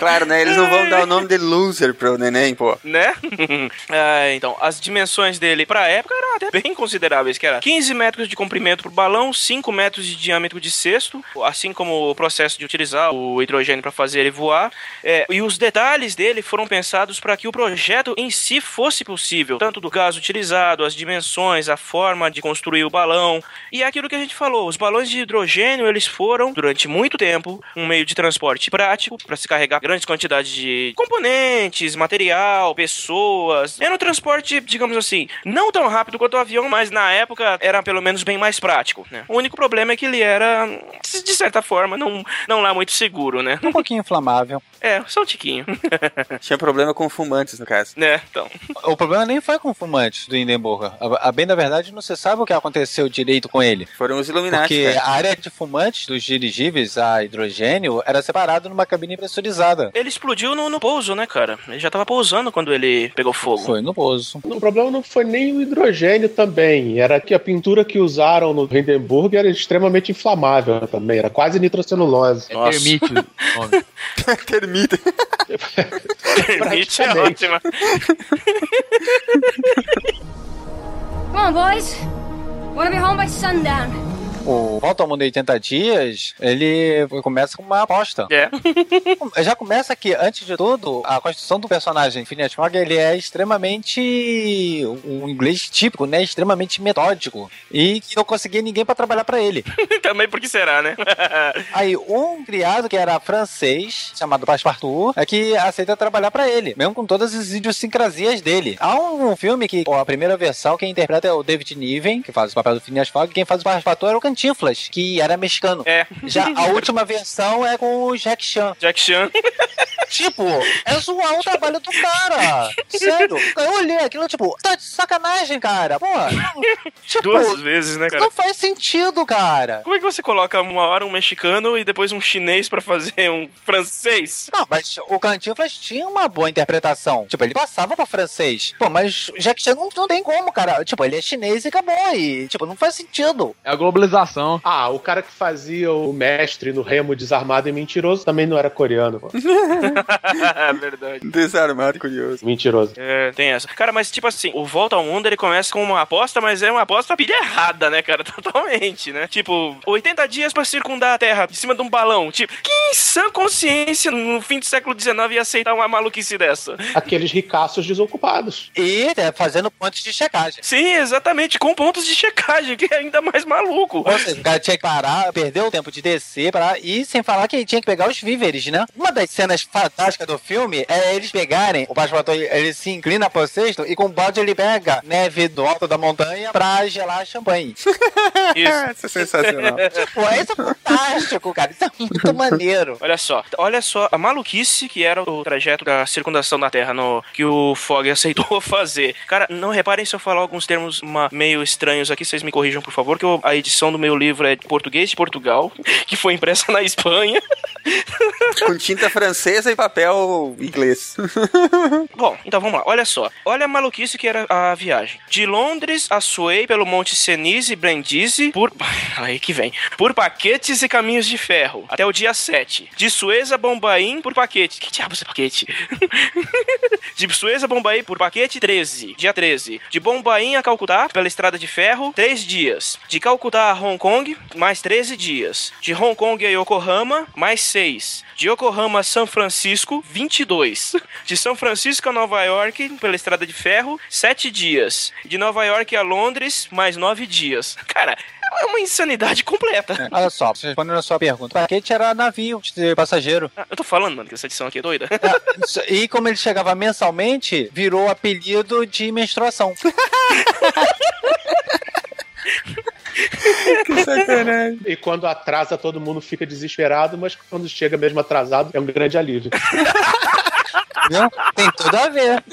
Claro, né? Eles não vão dar o nome de loser pro neném, pô. Né? *laughs* ah, então, as dimensões dele pra época era até bem consideráveis, que era 15 metros de comprimento pro balão, 5 metros de diâmetro de cesto, assim como o processo de utilizar o hidrogênio para fazer ele voar. É, e os detalhes dele foram pensados para que o projeto em si fosse possível, tanto do gás utilizado, as dimensões, a forma de construir o balão. E é aquilo que a gente falou, os balões de hidrogênio, eles foram, durante muito tempo, um meio de transporte prático para se carregar grandes quantidades de componentes, material, pessoas. Era um transporte, digamos assim, não tão rápido quanto o avião, mas na época era pelo menos bem mais prático, né? O único problema é que ele era, de certa forma, não, não lá muito seguro, né? Um pouquinho inflamável. É, só um tiquinho. *laughs* Tinha problema com fumantes, no caso. né, então. O problema nem foi com o fumante do Hindenburg. A, a bem da verdade, não se sabe o que aconteceu direito com ele. Foram os Illuminati, Porque cara. a área de fumantes dos dirigíveis a hidrogênio era separada numa cabine pressurizada. Ele explodiu no, no pouso, né, cara? Ele já tava pousando quando ele pegou fogo. Foi no pouso. O problema não foi nem o hidrogênio também. Era que a pintura que usaram no Hindenburg era extremamente inflamável também. Era quase nitrocelulose. É Nossa. termite *laughs* o nome. Termita. É ótima. Come on, boys. Wanna be home by sundown. O Volta ao Mundo em 80 Dias, ele começa com uma aposta. É. *laughs* Já começa que, antes de tudo, a construção do personagem Phineas Fogg, ele é extremamente um inglês típico, né? Extremamente metódico. E que não conseguia ninguém pra trabalhar pra ele. *laughs* Também porque será, né? *laughs* Aí, um criado que era francês, chamado Passepartout, é que aceita trabalhar pra ele, mesmo com todas as idiosincrasias dele. Há um filme que, pô, a primeira versão, quem interpreta é o David Niven, que faz o papel do Phineas Fogg, quem faz o Passepartout era o Cantinflas, que era mexicano. É. Já a *laughs* última versão é com o Jack Chan. Jack Chan. Tipo, é zoar o trabalho do cara. *laughs* Sério. Eu olhei aquilo, tipo, tá de sacanagem, cara. Pô, tipo, Duas vezes, né, cara? não faz sentido, cara. Como é que você coloca uma hora um mexicano e depois um chinês pra fazer um francês? Não, mas o Cantinflas tinha uma boa interpretação. Tipo, ele passava pra francês. Pô, mas o Jack Chan não, não tem como, cara. Tipo, ele é chinês e acabou. E, tipo, não faz sentido. É a globalização. Ah, o cara que fazia o mestre no remo desarmado e mentiroso também não era coreano. Pô. *laughs* é *laughs* verdade. Desarmado, curioso. Mentiroso. É, tem essa. Cara, mas tipo assim, o Volta ao Mundo ele começa com uma aposta, mas é uma aposta pilha errada, né, cara? *laughs* Totalmente, né? Tipo, 80 dias pra circundar a Terra em cima de um balão. Tipo, que sã consciência no fim do século XIX ia aceitar uma maluquice dessa? Aqueles ricaços desocupados. E é, fazendo pontos de checagem. Sim, exatamente, com pontos de checagem, que é ainda mais maluco. Ou seja, o cara tinha que parar, perder o tempo de descer, parar, e sem falar que ele tinha que pegar os víveres, né? Uma das cenas fantásticas do filme é eles pegarem, o passaporte ele se inclina pro cesto e com o balde ele pega neve do alto da montanha pra gelar champanhe. Isso. *laughs* Isso é sensacional. *laughs* Pô, isso é fantástico, cara. Isso é muito maneiro. Olha só, olha só a maluquice que era o trajeto da circundação da Terra no que o Fogg aceitou *laughs* fazer. Cara, não reparem se eu falar alguns termos uma- meio estranhos aqui, vocês me corrijam, por favor, que eu- a edição do meu livro é de português de Portugal, que foi impressa na Espanha. Com tinta francesa e papel inglês. *laughs* Bom, então vamos lá, olha só. Olha a maluquice que era a viagem. De Londres a Suei pelo Monte Senise e Brindisi por. *laughs* Aí que vem. Por paquetes e caminhos de ferro. Até o dia 7. De Suez a Bombaim por paquete. Que diabos é paquete? *laughs* de Suez a Bombaim por paquete 13. Dia 13. De Bombaim a Calcutá pela estrada de ferro 3 dias. De Calcutá a Hong Kong mais 13 dias. De Hong Kong a Yokohama mais 6. De Yokohama a São Francisco 22. De São Francisco a Nova York pela estrada de ferro 7 dias. De Nova York a Londres mais 9 dias. Cara, é uma insanidade completa. Olha só, respondendo a sua pergunta. O paquete era navio de passageiro. Ah, Eu tô falando, mano, que essa edição aqui é doida. É, E como ele chegava mensalmente, virou apelido de menstruação. *laughs* *laughs* E quando atrasa, todo mundo fica desesperado, mas quando chega mesmo atrasado, é um grande alívio. Viu? Tem tudo a ver.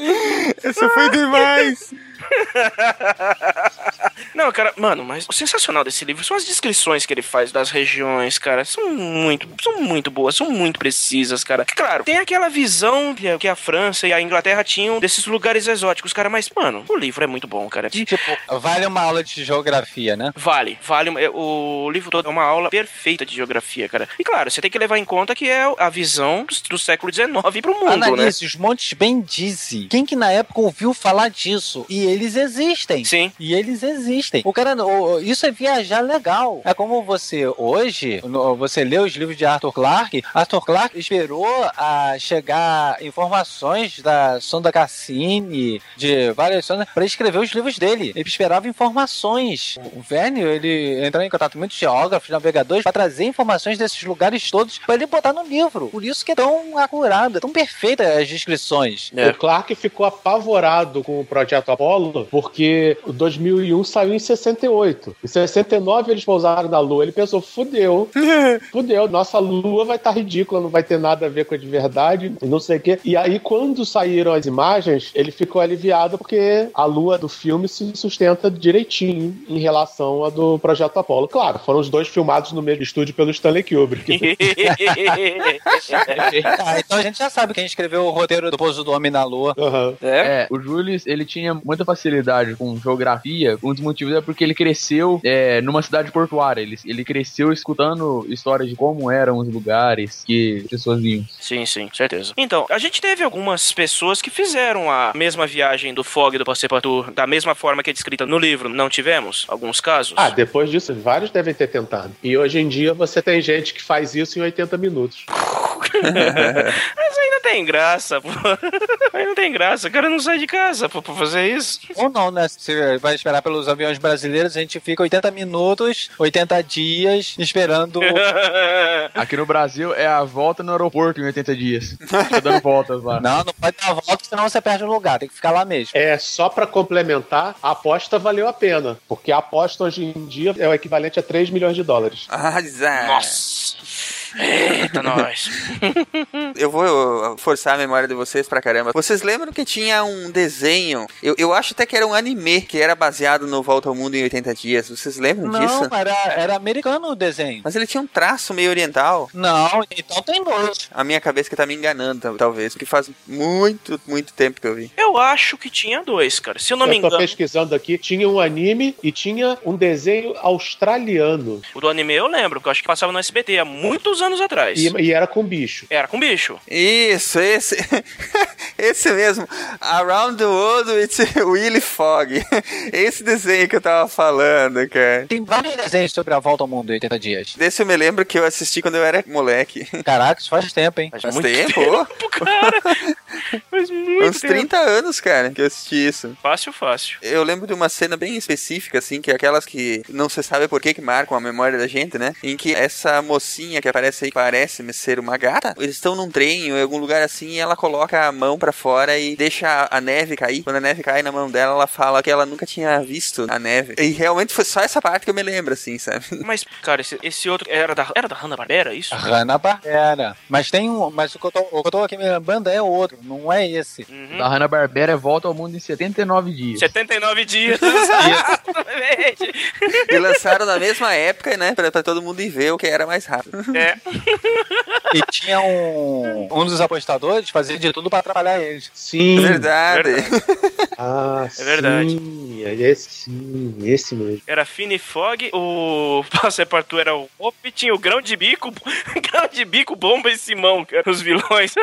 Isso foi demais. *laughs* Não, cara, mano, mas o sensacional desse livro são as descrições que ele faz das regiões, cara. São muito, são muito boas, são muito precisas, cara. Claro, tem aquela visão que a- França e a Inglaterra tinham desses lugares exóticos, cara, mas, mano, o livro é muito bom, cara. Tipo, vale uma aula de geografia, né? Vale, vale. uma- O livro todo é uma aula perfeita de geografia, cara. E claro, você tem que levar em conta que é a visão do, do século XIX pro mundo, né? Analise os Montes Bendize. Quem que na época ouviu falar disso? E eles existem. Sim. E eles existem. O cara, isso é viajar legal. É como você hoje, você lê os livros de Arthur Clarke. Arthur Clarke esperou a chegar informações da sonda Cassini, de várias sondas, para escrever os livros dele. Ele esperava informações. O Verne, ele entrou em contato com muitos geógrafos, navegadores, para trazer informações desses lugares todos para ele botar no livro. Por isso que é tão acurado, é tão perfeita as descrições. É. O Clark ficou apavorado com o projeto Apollo porque o 2001 saiu em 68. Em 69 eles pousaram na Lua. Ele pensou, fudeu, *laughs* fudeu, nossa Lua vai estar ridícula, não vai ter nada a ver com a de verdade, e não sei o quê. E aí, quando saíram as imagens, ele ficou aliviado porque a Lua do filme se sustenta direitinho em relação à do projeto Apollo. Claro, foram os dois filmados no mesmo estúdio pelo Stanley Kubrick. *laughs* *laughs* Ah, então a gente já sabe quem escreveu o roteiro do Pouso do Homem na Lua. Aham. é? É, o Julius, ele tinha muita facilidade com geografia. Um dos motivos é porque ele cresceu é, numa cidade portuária. Ele, ele cresceu escutando histórias de como eram os lugares que as pessoas iam. Sim, sim, certeza. Então, a gente teve algumas pessoas que fizeram a mesma viagem do Fog e do Passepartout da mesma forma que é descrita no livro. Não tivemos? Alguns casos? Ah, depois disso, vários devem ter tentado. E hoje em dia você tem gente que faz isso em 80 minutos. *laughs* Mas ainda tem graça, pô. *laughs* Ainda tem graça. O cara não sai de casa pô, pra fazer isso. Ou não, né? Se vai esperar pelos aviões brasileiros, a gente fica 80 minutos, 80 dias esperando. *laughs* Aqui no Brasil é a volta no aeroporto em 80 dias. Fica dando voltas lá. Não, não pode dar a volta, senão você perde o lugar, tem que ficar lá mesmo. É, só pra complementar, a aposta valeu a pena. Porque a aposta hoje em dia é o equivalente a 3 milhões de dólares. Ah, Zé. Nossa. Eita, nós. *laughs* Eu vou forçar a memória de vocês pra caramba. Vocês lembram que tinha um desenho? Eu, eu acho até que era um anime que era baseado no Volta ao Mundo em 80 Dias. Vocês lembram disso? Não, era, era americano o desenho. Mas ele tinha um traço meio oriental. Não, então tem dois. A minha cabeça que tá me enganando, tal- talvez. Porque faz muito, muito tempo que eu vi. Eu acho que tinha dois, cara. Se eu não me eu tô engano. pesquisando aqui, tinha um anime e tinha um desenho australiano. O do anime eu lembro, porque eu acho que passava no SBT há muitos anos atrás. E, e era com bicho. Era com bicho. Isso, esse. *laughs* esse mesmo. Around the World with *laughs* Willy Fogg. Esse desenho que eu tava falando, cara. Tem vários desenhos sobre a volta ao mundo em 80 dias. Desse eu me lembro que eu assisti quando eu era moleque. Caraca, isso faz tempo, hein? Faz Faz muito tempo? tempo, cara. *laughs* Faz muito Uns tempo. 30 anos, cara, que eu assisti isso. Fácil, fácil. Eu lembro de uma cena bem específica, assim, que é aquelas que não se sabe por que que marcam a memória da gente, né? Em que essa mocinha que aparece aí, parece ser uma gata, eles estão num trem ou em algum lugar assim e ela coloca a mão pra fora e deixa a- neve cair. Quando a neve cai na mão dela, ela fala que ela nunca tinha visto a neve. E realmente foi só essa parte que eu me lembro, assim, sabe? *laughs* Mas, cara, esse, esse outro era da, era da Hanna-Barbera, isso? Hanna-Barbera. Mas tem um. Mas o que, eu tô, o que eu tô aqui me lembrando é outro, não é esse. Uhum. Da Hanna-Barbera é volta ao mundo em 79 dias. 79 *laughs* dias. Exatamente. E lançaram na mesma época, né? Pra, pra todo mundo ir ver o que era mais rápido. É. *laughs* E tinha um. Um dos apostadores fazia de tudo pra atrapalhar eles. Sim. Verdade. Ah, É verdade. Sim, é esse, sim, esse mesmo. Era Fini Fog, o *laughs* Passepartout era o Hope, tinha o grão de bico, *laughs* grão de bico, bomba e Simão, que eram os vilões.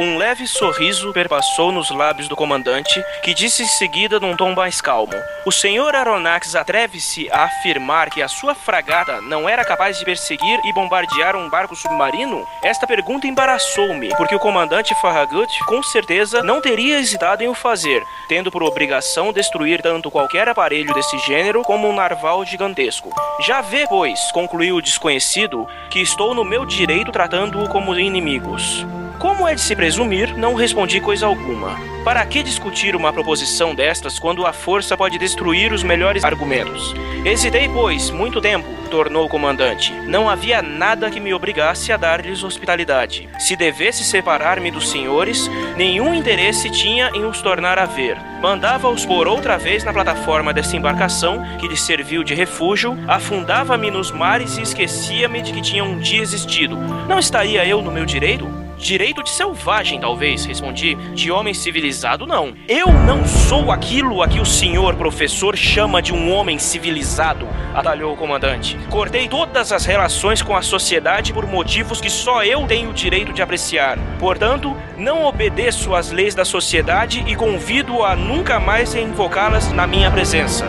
Um leve sorriso perpassou nos lábios do comandante, que disse em seguida num tom mais calmo: O senhor Aronnax atreve-se a afirmar que a sua fragata não era capaz de perseguir e bombardear um barco submarino? Esta pergunta embaraçou-me, porque o comandante Farragut com certeza não teria hesitado em o fazer, tendo por obrigação destruir tanto qualquer aparelho desse gênero como um narval gigantesco. Já vê, pois, concluiu o desconhecido, que estou no meu direito tratando-o como inimigos. Como é de se presumir, não respondi coisa alguma. Para que discutir uma proposição destas quando a força pode destruir os melhores argumentos? Hesitei, pois, muito tempo, tornou o comandante. Não havia nada que me obrigasse a dar-lhes hospitalidade. Se devesse separar-me dos senhores, nenhum interesse tinha em os tornar a ver. Mandava-os por outra vez na plataforma dessa embarcação, que lhes serviu de refúgio, afundava-me nos mares e esquecia-me de que tinha um dia existido. Não estaria eu no meu direito? Direito de selvagem, talvez, respondi. De homem civilizado, não. Eu não sou aquilo a que o senhor professor chama de um homem civilizado, atalhou o comandante. Cortei todas as relações com a sociedade por motivos que só eu tenho o direito de apreciar. Portanto, não obedeço às leis da sociedade e convido a nunca mais invocá-las na minha presença.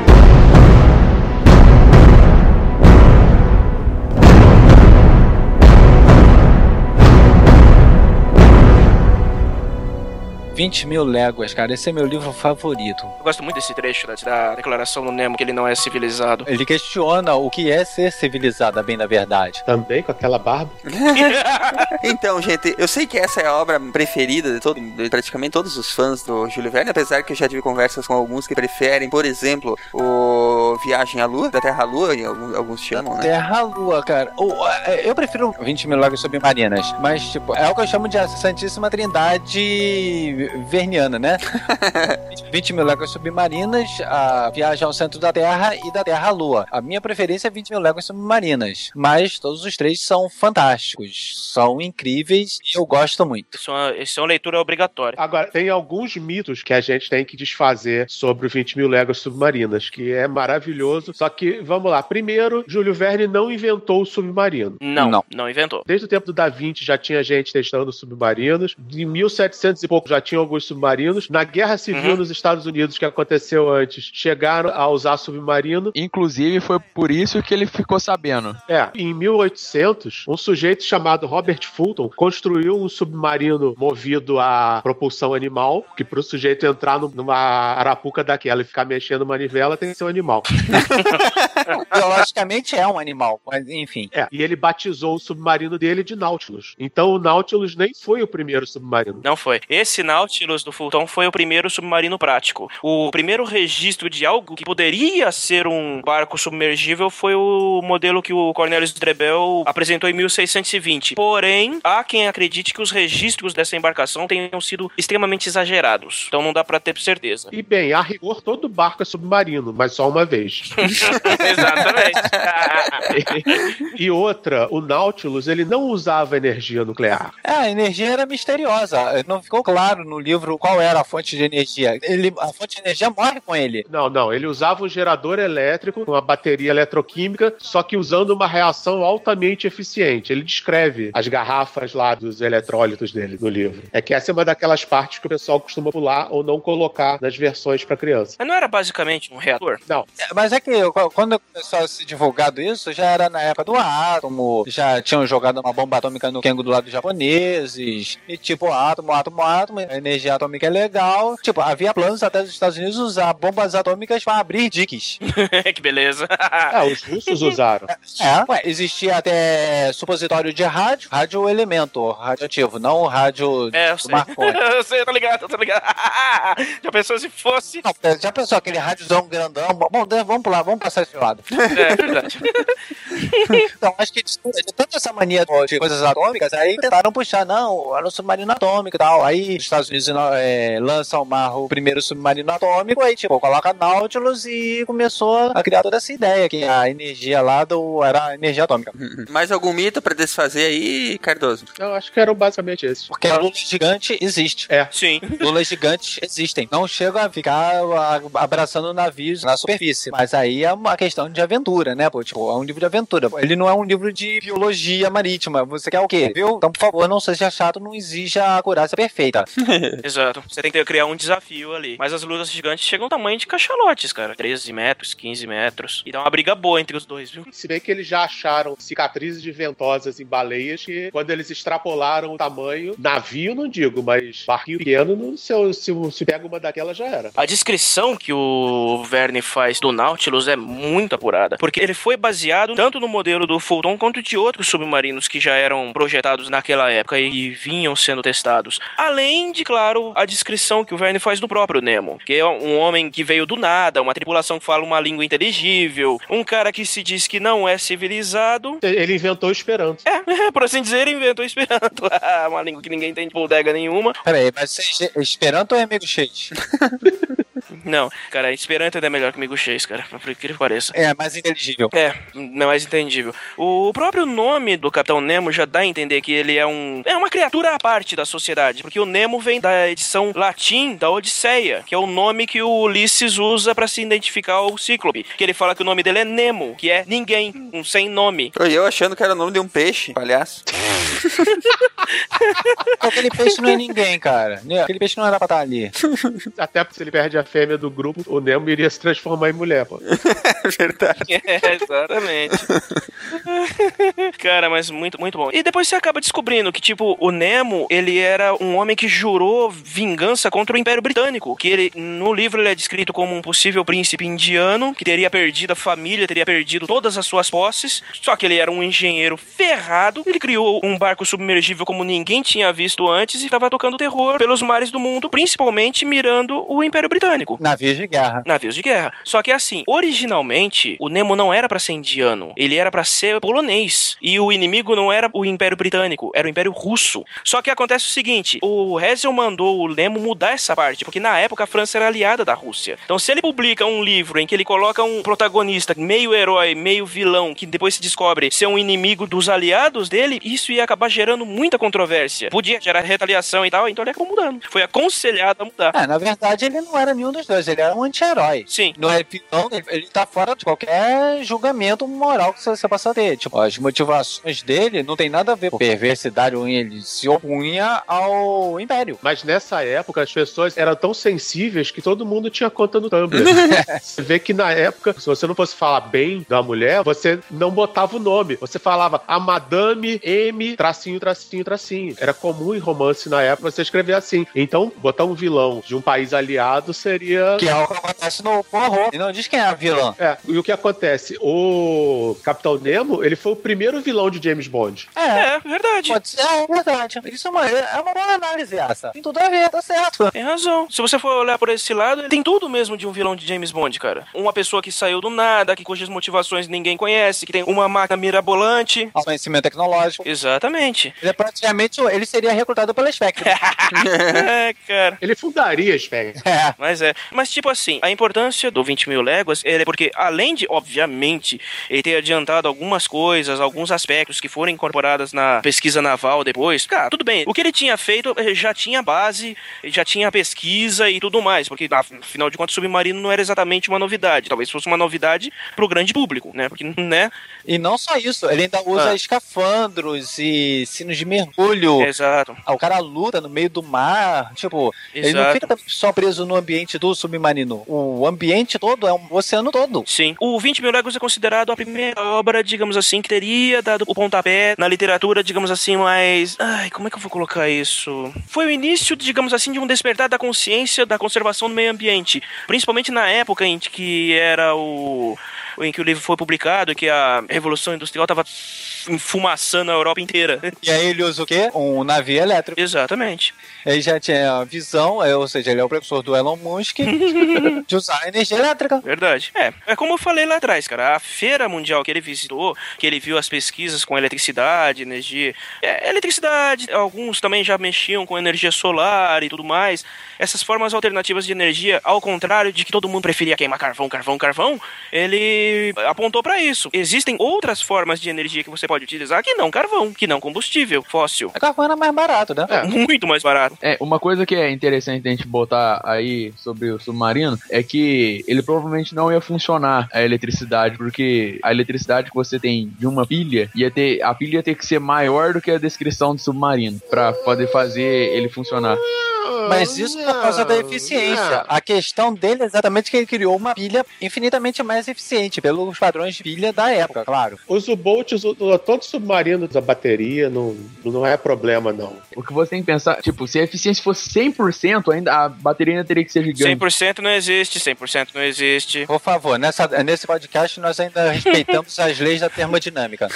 Vinte mil léguas, cara. Esse é meu livro favorito. Eu gosto muito desse trecho da, da declaração do Nemo, que ele não é civilizado. Ele questiona o que é ser civilizado, bem na verdade. Também com aquela barba. *laughs* Então, gente, eu sei que essa é a obra preferida de, todo, de praticamente todos os fãs do Júlio Verne, apesar que eu já tive conversas com alguns que preferem, por exemplo, o Viagem à Lua, da Terra à Lua, e alguns, alguns chamam, né? Terra-lua, cara. O- é, eu prefiro 20 mil léguas submarinas, mas, tipo, é o que eu chamo de a Santíssima Trindade verniana, né? *laughs* 20 mil léguas submarinas, a viagem ao centro da Terra e da Terra à Lua. A minha preferência é 20 mil léguas submarinas, mas todos os três são fantásticos, são incríveis e eu gosto muito. Isso é uma, isso é uma leitura obrigatória. Agora, tem alguns mitos que a gente tem que desfazer sobre o 20 mil léguas submarinas, que é maravilhoso. Só que, vamos lá. Primeiro, Júlio Verne não inventou o submarino. Não, Não. não, inventou. Desde o tempo do Da Vinci já tinha gente testando submarinos. Em 1700 e pouco já tinha alguns submarinos. Na Guerra Civil Uhum. nos Estados Unidos, que aconteceu antes, chegaram a usar submarino. Inclusive, foi por isso que ele ficou sabendo. É, em 1800, um sujeito chamado Robert Fulton construiu um submarino movido a propulsão animal, que para o sujeito entrar no- numa arapuca daquela e ficar mexendo manivela tem que ser um animal. *laughs* Biologicamente é um animal, mas enfim. É, e ele batizou o submarino dele de Nautilus. Então o Nautilus nem foi o primeiro submarino. Não foi. Esse Nautilus do Fulton foi o primeiro submarino prático. O primeiro registro de algo que poderia ser um barco submergível foi o modelo que o Cornelius Drebel apresentou em 1620. Porém, há quem acredite que os registros dessa embarcação tenham sido extremamente exagerados. Então não dá pra ter certeza. E bem, a rigor todo barco é submarino, mas só uma vez. *laughs* Exatamente. *laughs* e outra, o Nautilus, ele não usava energia nuclear. É, a energia era misteriosa. Não ficou claro no livro qual era a fonte de energia. Ele, a fonte de energia morre com ele. Não, não, ele usava um gerador elétrico com uma bateria eletroquímica, só que usando uma reação altamente eficiente. Ele descreve as garrafas lá dos eletrólitos dele no livro. É que essa é uma daquelas partes que o pessoal costuma pular ou não colocar nas versões para criança. Mas não era basicamente um reator? Não, É, Mas é que qu- quando começou a ser divulgado isso, já era na época do átomo, já tinham jogado uma bomba atômica no Kengo do lado dos japoneses, e tipo, átomo, átomo, átomo, energia atômica é legal. Tipo, havia planos até dos Estados Unidos usar bombas atômicas para abrir diques. *laughs* que beleza. *laughs* é, os russos usaram. É, ué, existia até supositório de rádio, rádio elemento radioativo, não o rádio É, eu do sei. Marconi. *laughs* eu sei, tô ligado, tô ligado. Já pensou se fosse? Não, já pensou aquele rádiozão grandão? Bom, vamos pular, vamos passar esse lado. É verdade. Então, acho que de tanta essa mania de coisas atômicas, aí tentaram puxar, não, era um submarino atômico e tal. Aí os Estados Unidos é, lançam ao mar o primeiro submarino atômico, aí tipo, coloca Nautilus e começou a criar toda essa ideia que a energia lá do, era a energia atômica. Mais algum mito pra desfazer aí, Cardoso? Eu acho que eram basicamente esses. Porque a lula gigante existe. Sim. Lulas gigantes existem. Não chegam a ficar abraçando navios na superfície. Mas aí é uma questão de aventura, né? Pô, tipo, é um livro de aventura. Ele não é um livro de biologia marítima. Você quer o quê? Viu? Então, por favor, não seja chato, não exija a acurácia perfeita. *laughs* *laughs* Exato. Você tem que criar um desafio ali. Mas as lutas gigantes chegam ao tamanho de cachalotes, cara. 13 metros, 15 metros. E dá uma briga boa entre os dois, viu? Se bem que eles já acharam cicatrizes de ventosas em baleias que, quando eles extrapolaram o tamanho, navio não digo, mas barquinho pequeno, não, se, eu- se, se pega uma daquelas já era. A descrição que o Verne faz do Nautilus é muito apurada, porque ele foi baseado tanto no modelo do Fulton quanto de outros submarinos que já eram projetados naquela época e vinham sendo testados. Além de, claro, a descrição que o Verne faz do próprio Nemo, que é um homem que veio do nada, uma tripulação que fala uma língua inteligível, um cara que se diz que não é civilizado. Ele inventou o Esperanto. *laughs* É, por assim dizer, inventou Esperanto. *laughs* uma língua que ninguém tem bodega nenhuma. Pera aí, mas você é Esperanto ou é amigo X? *laughs* Não, cara, Esperanto ainda é melhor que Miguxês, cara, por que pareça. É, mais inteligível. É, não é mais entendível. O próprio nome do Capitão Nemo já dá a entender que ele é um é uma criatura à parte da sociedade, porque o Nemo vem da edição latim da Odisseia, que é o nome que o Ulisses usa para se identificar ao Cíclope, que ele fala que o nome dele é Nemo, que é ninguém, um sem nome. E eu achando que era o nome de um peixe, palhaço. *laughs* Aquele peixe não é ninguém, cara. Aquele peixe não era pra estar ali. Até porque se ele perde a fêmea do grupo, o Nemo iria se transformar em mulher, pô. *laughs* É verdade. *laughs* É, exatamente. *laughs* Cara, mas muito, muito bom. E depois você acaba descobrindo que, tipo, o Nemo, ele era um homem que jurou vingança contra o Império Britânico. Que ele, no livro, ele é descrito como um possível príncipe indiano, que teria perdido a família, teria perdido todas as suas posses. Só que ele era um engenheiro ferrado. Ele criou um barco submergível como ninguém tinha visto antes e estava tocando terror pelos mares do mundo, principalmente mirando o Império Britânico. Navios de guerra. Navios de guerra. Só que assim, originalmente, o Nemo não era para ser indiano, ele era para ser polonês. E o inimigo não era o Império Britânico, era o Império Russo. Só que acontece o seguinte, o Hessel mandou o Nemo mudar essa parte, porque na época a França era aliada da Rússia. Então se ele publica um livro em que ele coloca um protagonista meio herói, meio vilão, que depois se descobre ser um inimigo dos aliados dele, isso ia acabar gerando muita controvérsia. Podia gerar retaliação e tal, então ele acabou mudando. Foi aconselhado a mudar. É, na verdade ele não era nenhum dos dois, ele era um anti-herói. Sim. Não é vilão, ele, tá fora de qualquer julgamento moral que você possa ter. Tipo, as motivações dele não tem nada a ver com perversidade ou ele se opunha ao Império. Mas nessa época as pessoas eram tão sensíveis que todo mundo tinha conta no Tumblr. *laughs* você vê que na época, se você não fosse falar bem da mulher, você não botava o nome. Você falava a Madame M, tracinho, tracinho, tracinho. Era comum em romance na época você escrever assim. Então, botar um vilão de um país aliado seria. Que é o que acontece no Porro. E não diz quem é a vilã. É, e o que acontece? O Capitão Nemo, ele foi o primeiro vilão de James Bond. É, É, verdade. pode ser, é verdade. Isso é uma, é uma boa análise essa. Tem tudo a ver, tá certo. Tem razão. Se você for olhar por esse lado, tem tudo mesmo de um vilão de James Bond, cara. Uma pessoa que saiu do nada, que cujas motivações ninguém conhece, que tem uma máquina mirabolante. Conhecimento tecnológico. Exatamente. Ele é praticamente, ele seria recrutado pela Spectre. *laughs* é, cara. Ele fundaria a Spectre. é. Mas é. Mas, tipo assim, a importância do 20 mil léguas é porque, além de, obviamente, ele ter adiantado algumas coisas, alguns aspectos que foram incorporados na pesquisa naval depois, cara, tudo bem. O que ele tinha feito eh, já tinha base, já tinha pesquisa e tudo mais, porque, afinal de contas, submarino não era exatamente uma novidade. Talvez fosse uma novidade pro grande público, né? Porque, *laughs* né? E não só isso, ele ainda usa Ah. escafandros e sinos de mergulho. Exato. Ah, O cara luta no meio do mar. Tipo, ele não Exato. fica só preso no ambiente do submarino. O ambiente todo é um oceano todo. Sim. O 20 mil léguas é considerado a primeira obra, digamos assim, que teria dado o pontapé na literatura, digamos assim, mais. Ai, como é que eu vou colocar isso? Foi o início, digamos assim, de um despertar da consciência da conservação do meio ambiente. Principalmente na época em que era o. em que o livro foi publicado, que a Revolução Industrial estava enfumaçando a Europa inteira. *laughs* E aí ele usa o quê? Um navio elétrico. Exatamente. Ele já tinha a visão, é, ou seja, ele é o precursor do Elon Musk *laughs* de usar a energia elétrica. Verdade. É, é como eu falei lá atrás, cara. A feira mundial que ele visitou, que ele viu as pesquisas com eletricidade, energia. É, eletricidade, alguns também já mexiam com energia solar e tudo mais. Essas formas alternativas de energia, ao contrário de que todo mundo preferia queimar carvão, carvão, carvão, ele apontou pra isso. Existem outras formas de energia que você pode utilizar que não carvão, que não combustível fóssil. A carvão era mais barato, né? É. Muito mais barato. É, uma coisa que é interessante a gente botar aí sobre o submarino é que ele provavelmente não ia funcionar a eletricidade, porque a eletricidade que você tem de uma pilha ia ter. A pilha ia ter que ser maior do que a descrição do submarino pra poder fazer ele funcionar. Mas isso por causa da eficiência. A questão dele é exatamente que ele criou uma pilha infinitamente mais eficiente, pelos padrões de pilha da época, claro. Os U-Boats, todo submarino da bateria não, não é problema, não. O que você tem que pensar, tipo, se a eficiência fosse 100%, ainda a bateria ainda teria que ser gigante. 100% não existe, 100% não existe. Por favor, nessa, nesse podcast nós ainda respeitamos as leis da termodinâmica.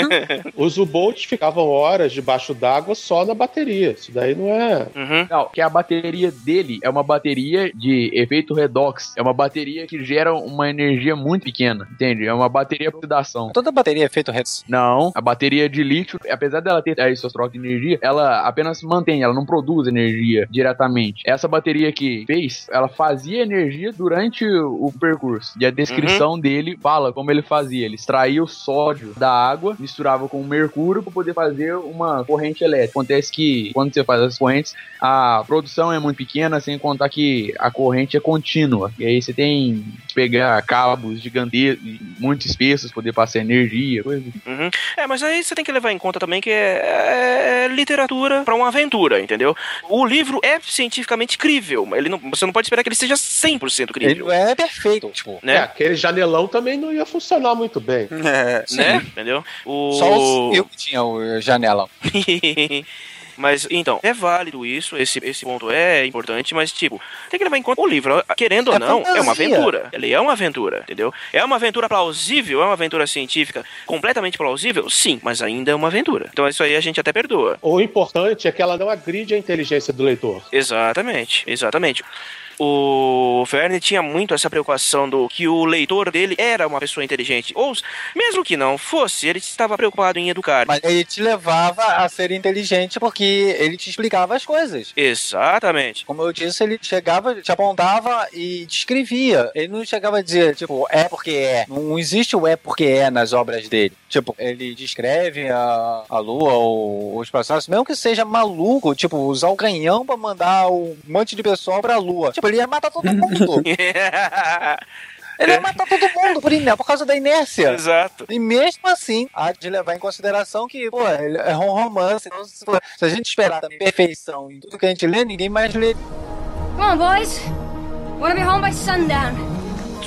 *laughs* Os U-Boats ficavam horas debaixo d'água só na bateria. Isso daí não é. Uhum. Não, que a bateria dele é uma bateria de efeito redox. É uma bateria que gera uma energia muito pequena, entende? É uma bateria de oxidação. Toda bateria é feita redox. Não, a bateria de lítio, apesar dela ter aí suas trocas de energia, ela apenas mantém, ela não produz energia diretamente. Essa bateria que fez, ela fazia energia durante o percurso. E a descrição dele fala como ele fazia. Ele extraía o sódio da água, misturava com o mercúrio para poder fazer uma corrente elétrica. Acontece que quando você faz as correntes, a produção é muito pequena, sem contar que a corrente é contínua. E aí você tem que pegar cabos gigantescos, muito espessos, poder passar energia, coisa. assim. Uhum. É, mas aí você tem que levar em conta também que é, é literatura pra uma aventura, entendeu? O livro é cientificamente crível, mas ele não, você não pode esperar que ele seja 100% Ele crível. não é perfeito, tipo. É, Né? aquele janelão também não ia funcionar muito bem. É, né? Entendeu? O... Só o eu que tinha o janela. *laughs* Mas, então, é válido isso, esse, esse ponto é importante, mas, tipo, tem que levar em conta o livro, querendo ou É não, é uma fantasia. aventura. Ele é uma aventura, entendeu? É uma aventura plausível, é uma aventura científica completamente plausível? Sim, mas ainda é uma aventura. Então, isso aí a gente até perdoa. O importante é que ela não agride a inteligência do leitor. Exatamente, exatamente. O Verne tinha muito essa preocupação do que o leitor dele era uma pessoa inteligente. Ou, mesmo que não fosse, ele estava preocupado em educar. Mas ele te levava a ser inteligente porque ele te explicava as coisas. Exatamente. Como eu disse, ele chegava, te apontava e descrevia. Ele não chegava a dizer, tipo, é porque é. Não existe o é porque é nas obras dele. Tipo, ele descreve a, a lua ou os processos, mesmo que seja maluco, tipo, usar o canhão pra mandar um monte de pessoal pra lua. Tipo, ele ia matar todo *laughs* mundo. ele ia matar todo mundo por, iner- por causa da inércia. Exato. E mesmo assim, há de levar em consideração que, pô, ele é um romance. Então, se, for- se a gente esperar também perfeição em tudo que a gente lê, ninguém mais lê. Come on, boys. Wanna be home by sundown.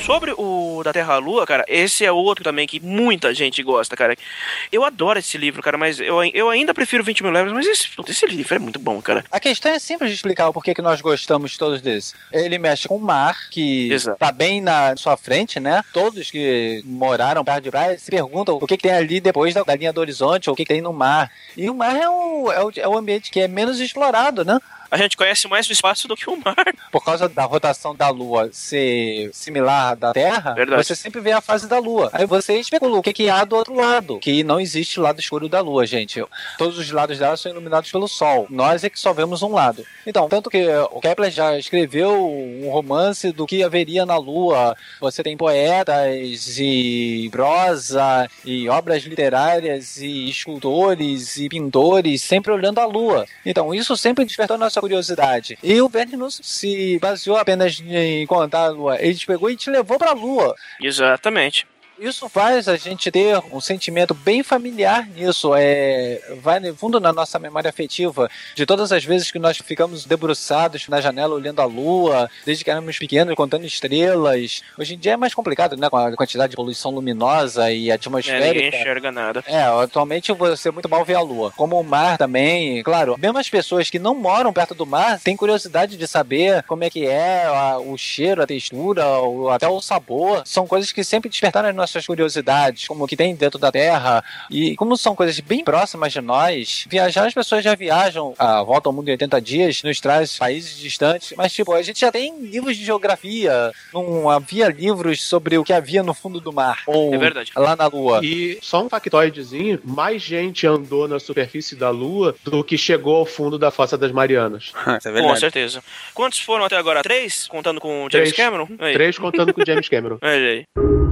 Sobre o da Terra à Lua, cara, esse é outro também que muita gente gosta, cara. Eu adoro esse livro, cara, mas eu, eu ainda prefiro 20 mil léguas, mas esse, esse livro é muito bom, cara. A questão é simples de explicar o porquê que nós gostamos todos desse. Ele mexe com o mar, que Exato. tá bem na sua frente, né? Todos que moraram perto de praia se perguntam o que, que tem ali depois da, da linha do horizonte, ou o que, que tem no mar. E o mar é o, é, o, é o ambiente que é menos explorado, né? A gente conhece mais o espaço do que o mar. *laughs* Por causa da rotação da Lua ser similar à da Terra, Verdade. você sempre vê a fase da Lua. Aí você especula o que, que há do outro lado. Que não existe lado escuro da Lua, gente. Todos os lados dela são iluminados pelo Sol. Nós é que só vemos um lado. Então, tanto que o Kepler já escreveu um romance do que haveria na Lua. Você tem poetas e prosa e obras literárias e escultores e pintores sempre olhando a Lua. Então, isso sempre despertou nossa curiosidade. E o Verne não se baseou apenas em contar a Lua. Ele te pegou e te levou pra Lua. Exatamente. Isso faz a gente ter um sentimento bem familiar nisso. É, vai no fundo na nossa memória afetiva de todas as vezes que nós ficamos debruçados na janela olhando a lua, desde que éramos pequenos, contando estrelas. Hoje em dia é mais complicado, né? Com a quantidade de poluição luminosa e É, ninguém atmosférica. enxerga nada. É, atualmente você muito mal ver a lua. Como o mar também, claro, mesmo as pessoas que não moram perto do mar têm curiosidade de saber como é que é a- o cheiro, a textura, o- até o sabor. São coisas que sempre despertaram as nossas curiosidades, como o que tem dentro da Terra. E como são coisas bem próximas de nós, viajar, as pessoas já viajam a volta ao mundo em 80 dias, nos traz países distantes, mas tipo, a gente já tem livros de geografia, não havia livros sobre o que havia no fundo do mar, ou É verdade. lá na Lua. E só um factoidezinho, mais gente andou na superfície da Lua do que chegou ao fundo da Fossa das Marianas. *laughs* Isso é Com verdade. certeza. Quantos foram até agora? Três? Contando com o James Três. Cameron? Aí. Três contando com James *laughs* Cameron. Olha aí.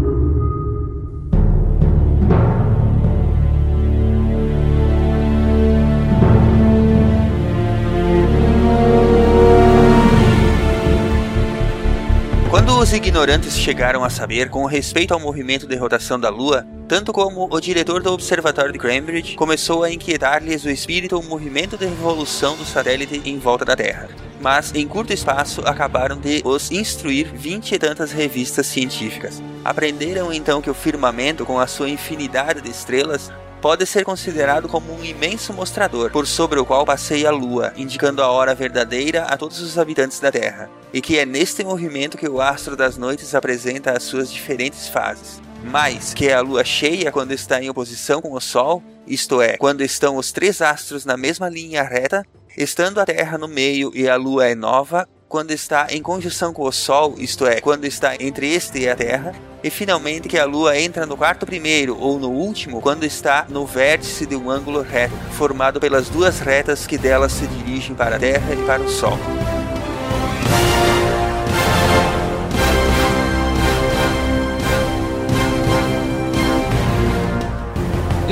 Ignorantes chegaram a saber com respeito ao movimento de rotação da Lua, tanto como o diretor do Observatório de Cambridge começou a inquietar-lhes o espírito o movimento de revolução do satélite em volta da Terra. Mas, em curto espaço, acabaram de os instruir vinte e tantas revistas científicas. Aprenderam então que o firmamento, com a sua infinidade de estrelas, pode ser considerado como um imenso mostrador por sobre o qual passeia a Lua, indicando a hora verdadeira a todos os habitantes da Terra, e que é neste movimento que o astro das noites apresenta as suas diferentes fases. Mais que é a Lua cheia quando está em oposição com o Sol, isto é, quando estão os três astros na mesma linha reta, estando a Terra no meio e a Lua é nova, quando está em conjunção com o Sol, isto é, quando está entre este e a Terra, e finalmente que a Lua entra no quarto primeiro ou no último, quando está no vértice de um ângulo reto, formado pelas duas retas que delas se dirigem para a Terra e para o Sol.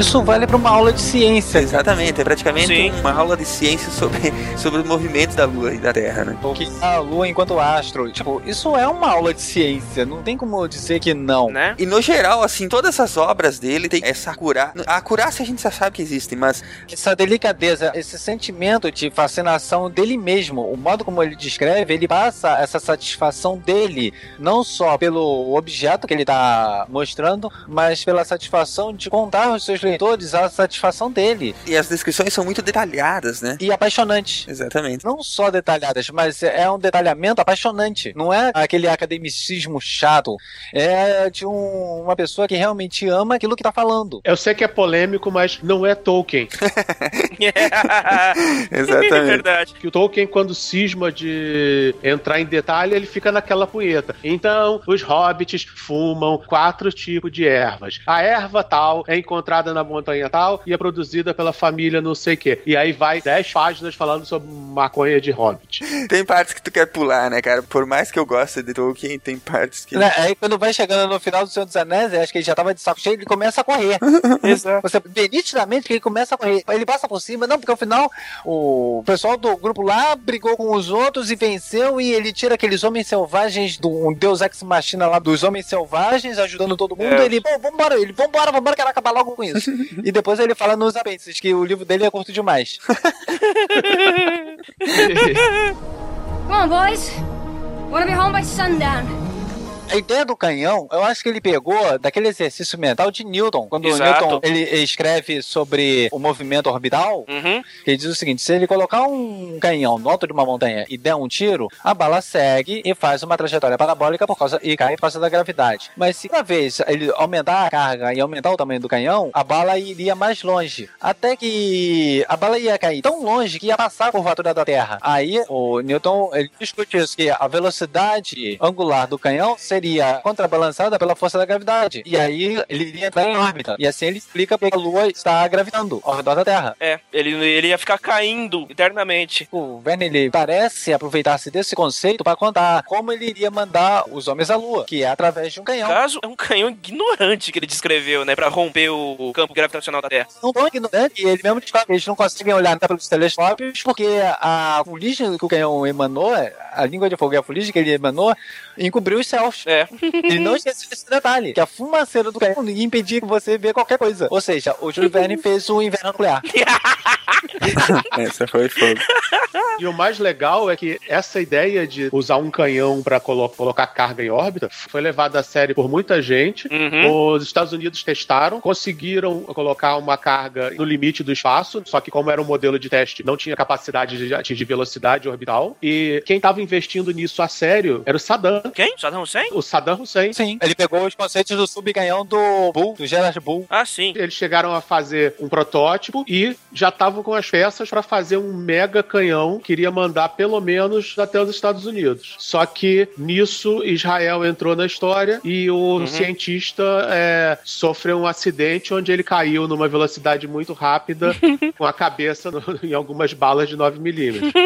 Isso vale para uma aula de ciência. Exatamente, é praticamente Sim. uma aula de ciência sobre, sobre os movimentos da Lua e da Terra, né? O que a Lua enquanto astro. Tipo, isso é uma aula de ciência. Não tem como dizer que não. Né? E no geral, assim, todas essas obras dele tem essa acurá. A acurácia a gente já sabe que existe, mas Essa delicadeza, esse sentimento de fascinação dele mesmo, o modo como ele descreve, ele passa essa satisfação dele, não só pelo objeto que ele está mostrando, mas pela satisfação de contar aos seus leitores a satisfação dele. e as descrições são muito detalhadas, né? E apaixonante. Exatamente. Não só detalhadas, mas é um detalhamento apaixonante. Não é aquele academicismo chato. É de um- uma pessoa que realmente ama aquilo que tá falando. Eu sei que é polêmico, mas não é Tolkien. *laughs* Exatamente. Verdade. Que o Tolkien, quando cisma de entrar em detalhe, ele fica naquela punheta. Então, os hobbits fumam quatro tipos de ervas. A erva tal é encontrada na montanha tal e é produzida pela família não sei o quê. E aí vai dez páginas falando sobre maconha de hobbit. Tem partes que tu quer pular, né, cara? Por mais que eu goste de Tolkien, tem partes que. Né, Aí quando vai chegando no final do Senhor dos Anéis, eu acho que ele já tava de saco cheio, ele começa a correr. *laughs* Exato. Você vê nitidamente que ele começa a correr. Ele passa por cima, não, porque ao final o pessoal do grupo lá brigou com os outros e venceu e ele tira aqueles homens selvagens do um deus ex machina lá dos homens selvagens, ajudando todo mundo. É. Ele, pô, vambora, ele, vambora, vambora, quero acabar logo com isso. E depois ele fala nos apêndices que o livro dele é curto demais. *laughs* Come on, boys. Want to be home by sundown. A ideia do canhão, eu acho que ele pegou daquele exercício mental de Newton. Quando Exato. Newton ele escreve sobre o movimento orbital, Uhum. ele diz o seguinte: se ele colocar um canhão no alto de uma montanha e der um tiro, a bala segue e faz uma trajetória parabólica por causa e cai por causa da gravidade. Mas se cada vez ele aumentar a carga e aumentar o tamanho do canhão, a bala iria mais longe. Até que a bala ia cair tão longe que ia passar a curvatura da Terra. Aí o Newton ele discute isso, que a velocidade angular do canhão seria contrabalançada pela força da gravidade. E aí ele iria entrar em órbita. E assim ele explica porque a Lua está gravitando ao redor da Terra. É, ele, ele ia ficar caindo eternamente. O Verne ele parece aproveitar-se desse conceito para contar como ele iria mandar os homens à Lua, que é através de um No canhão. caso, é um canhão ignorante que ele descreveu, né? Pra romper o campo gravitacional da Terra. Não tão ignorante, ele mesmo descobre que eles não conseguem olhar nada pelos telescópios, porque a fuligem que o canhão emanou, a língua de fogo e a fuligem que ele emanou, encobriu os céus. É. Ele não esqueceu esse detalhe, que a fumaceira do canhão ia impedir que você vê qualquer coisa. Ou seja, o Júlio Verne *laughs* fez o inverno nuclear. *laughs* Essa foi fogo. E o mais legal é que essa ideia de usar um canhão para colocar carga em órbita foi levada a sério por muita gente. Uhum. Os Estados Unidos testaram, conseguiram colocar uma carga no limite do espaço, só que como era um modelo de teste, não tinha capacidade de atingir velocidade orbital. E quem estava investindo nisso a sério era o Saddam. Quem? Saddam Hussein? O Saddam Hussein. Sim, ele pegou os conceitos do subcanhão do Bull, do Gerard Bull. Ah, sim. Eles chegaram a fazer um protótipo e já estavam com as peças para fazer um mega canhão que iria mandar pelo menos até os Estados Unidos. Só que nisso Israel entrou na história e o cientista é, sofreu um acidente onde ele caiu numa velocidade muito rápida *laughs* com a cabeça no- *laughs* em algumas balas de 9 milímetros. *laughs*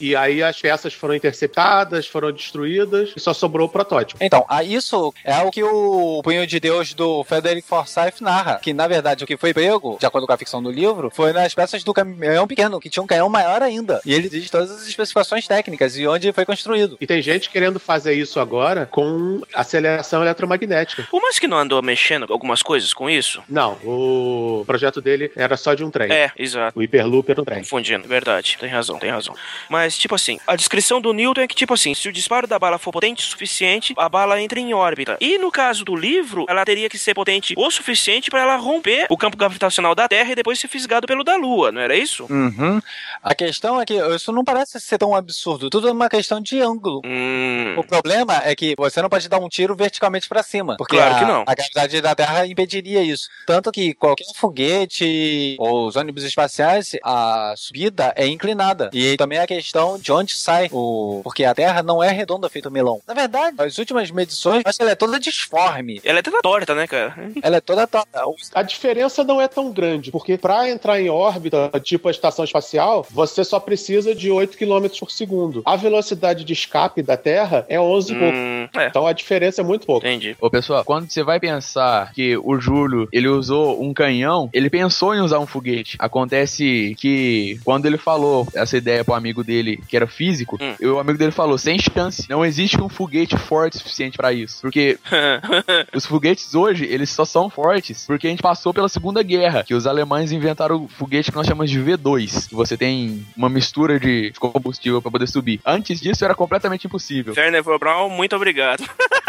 E aí as peças foram interceptadas, foram destruídas e só sobrou o protótipo. Então, a isso é o que o Punho de Deus do Frederick Forsyth narra. Que, na verdade, o que foi pego, de acordo com a ficção do livro, foi nas peças do caminhão pequeno, que tinha um canhão maior ainda. E ele diz todas as especificações técnicas e onde foi construído. E tem gente querendo fazer isso agora com aceleração eletromagnética. O Musk não andou mexendo algumas coisas com isso? Não, o projeto dele era só de um trem. É, exato. O Hyperloop era um trem. Confundindo, verdade, tem razão, tem razão. Mas, tipo assim, a descrição do Newton é que, tipo assim, se o disparo da bala for potente o suficiente, a bala entra em órbita. E no caso do livro, ela teria que ser potente o suficiente para ela romper o campo gravitacional da Terra e depois ser fisgado pelo da Lua, não era isso? Uhum. A questão é que isso não parece ser tão absurdo. Tudo é uma questão de ângulo. Hum. O problema é que você não pode dar um tiro verticalmente para cima. Porque Claro a, que não. a gravidade da Terra impediria isso. Tanto que qualquer foguete ou os ônibus espaciais, a subida é inclinada. E também a questão de onde sai o. Porque a Terra não é redonda feito melão. Na verdade, as últimas medições, que ela é toda disforme. Ela é toda torta, né, cara? Ela é toda torta. A diferença não é tão grande, porque para entrar em órbita, tipo a estação espacial, você só precisa de 8 km por segundo. A velocidade de escape da Terra é 11 e pouco. Hum, é, Então a diferença é muito pouco. entendi. Ô pessoal, quando você vai pensar que o Júlio ele usou um canhão, ele pensou em usar um foguete. Acontece que quando ele falou essa ideia pro amigo dele, que era físico, Hum. e o amigo dele falou: sem chance, não existe um foguete forte suficiente pra isso. Porque *laughs* os foguetes hoje, eles só são fortes porque a gente passou pela Segunda Guerra, que os alemães inventaram o foguete que nós chamamos de V2. que Você tem uma mistura de combustível pra poder subir. Antes disso era completamente impossível. Werner Braun, muito obrigado. *laughs*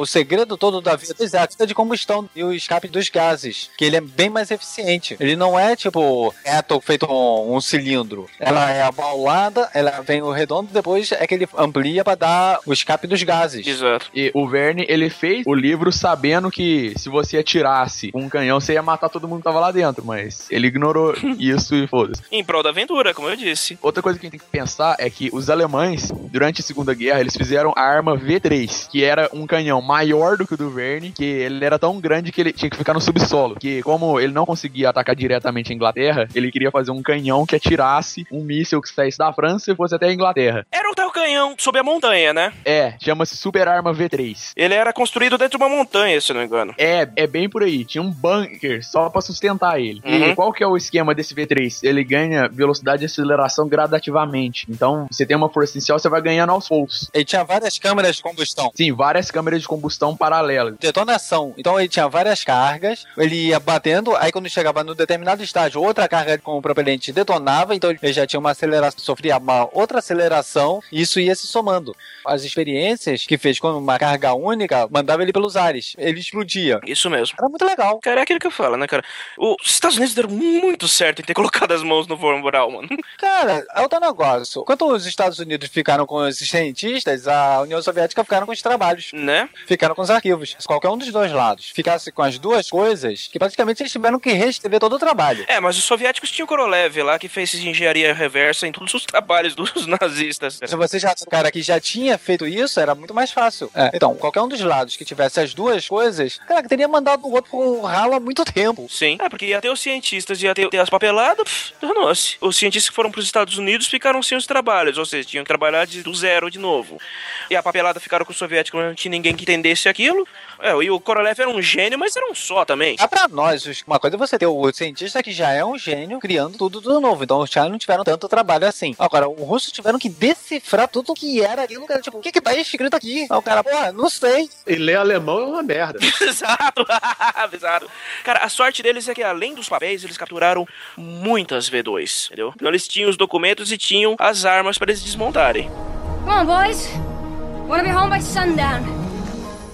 O segredo todo da vida é a questão de combustão e o escape dos gases, que ele é bem mais eficiente. Ele não é tipo reto feito um, um cilindro. Ela é abaulada, ela vem o redondo, depois é que ele amplia para dar o escape dos gases. Exato. E o Verne, ele fez o livro sabendo que se você atirasse com um canhão, você ia matar todo mundo que tava lá dentro, mas ele ignorou *laughs* isso e foda-se. Em prol da aventura, como eu disse. Outra coisa que a gente tem que pensar é que os alemães, durante a Segunda Guerra, eles fizeram a arma V3, que era um canhão maior do que o do Verne, que ele era tão grande que ele tinha que ficar no subsolo. Que como ele não conseguia atacar diretamente a Inglaterra, ele queria fazer um canhão que atirasse um míssil que saísse da França e fosse até a Inglaterra. Era o tal canhão sob a montanha, né? É, chama-se Super Arma V3. Ele era construído dentro de uma montanha, se não me engano. É, é bem por aí. Tinha um bunker só pra sustentar ele. Uhum. E qual que é o esquema desse V3? Ele ganha velocidade e aceleração gradativamente. Então, você tem uma força inicial, você vai ganhando aos poucos. Ele tinha várias câmeras de combustão. Sim, várias câmeras de combustão paralelas. Detonação. Então ele tinha várias cargas, ele ia batendo, aí quando chegava no determinado estágio, outra carga com o propelente detonava, então ele já tinha uma aceleração, sofria uma outra aceleração, e isso ia se somando. As experiências que fez com uma carga única, mandava ele pelos ares, ele explodia. Isso mesmo. Era muito legal. Cara, é aquilo que eu falo, né, cara? Os Estados Unidos deram muito certo em ter *laughs* colocado as mãos no Von Braun, mano. Cara, é outro negócio. Enquanto os Estados Unidos ficaram com os cientistas, a União Soviética ficaram com os trabalhos. Né? Ficaram com os arquivos. Se qualquer um dos dois lados ficasse com as duas coisas, que praticamente eles tiveram que reescrever todo o trabalho. É, mas os soviéticos tinham o Korolev lá, que fez engenharia reversa em todos os *laughs* trabalhos dos nazistas. Se você já cara que já tinha feito isso, era muito mais fácil. É, Então, qualquer um dos lados que tivesse as duas coisas, cara, teria mandado o outro pro ralo há muito tempo. Sim. É, porque ia ter os cientistas, ia ter, ter as papeladas, danou-se. Os cientistas que foram pros Estados Unidos ficaram sem os trabalhos, ou seja, tinham que trabalhar de, do zero de novo. E a papelada ficaram com os soviéticos, não tinha ninguém que entendesse aquilo. É, e o Korolev era um gênio, mas era um só também. Ah, pra nós, uma coisa é você ter o cientista que já é um gênio criando tudo do novo. Então os caras não tiveram tanto trabalho assim. Agora, os russos tiveram que decifrar tudo que era aquilo. Cara, tipo, o que que tá escrito aqui? Aí o cara, porra, não sei. E ler alemão é uma merda. *laughs* Exato, *laughs* exato. Cara, a sorte deles é que além dos papéis, eles capturaram muitas V2, entendeu? Então eles tinham os documentos e tinham as armas para eles desmontarem. Come on, boys. Wanna be home by sundown.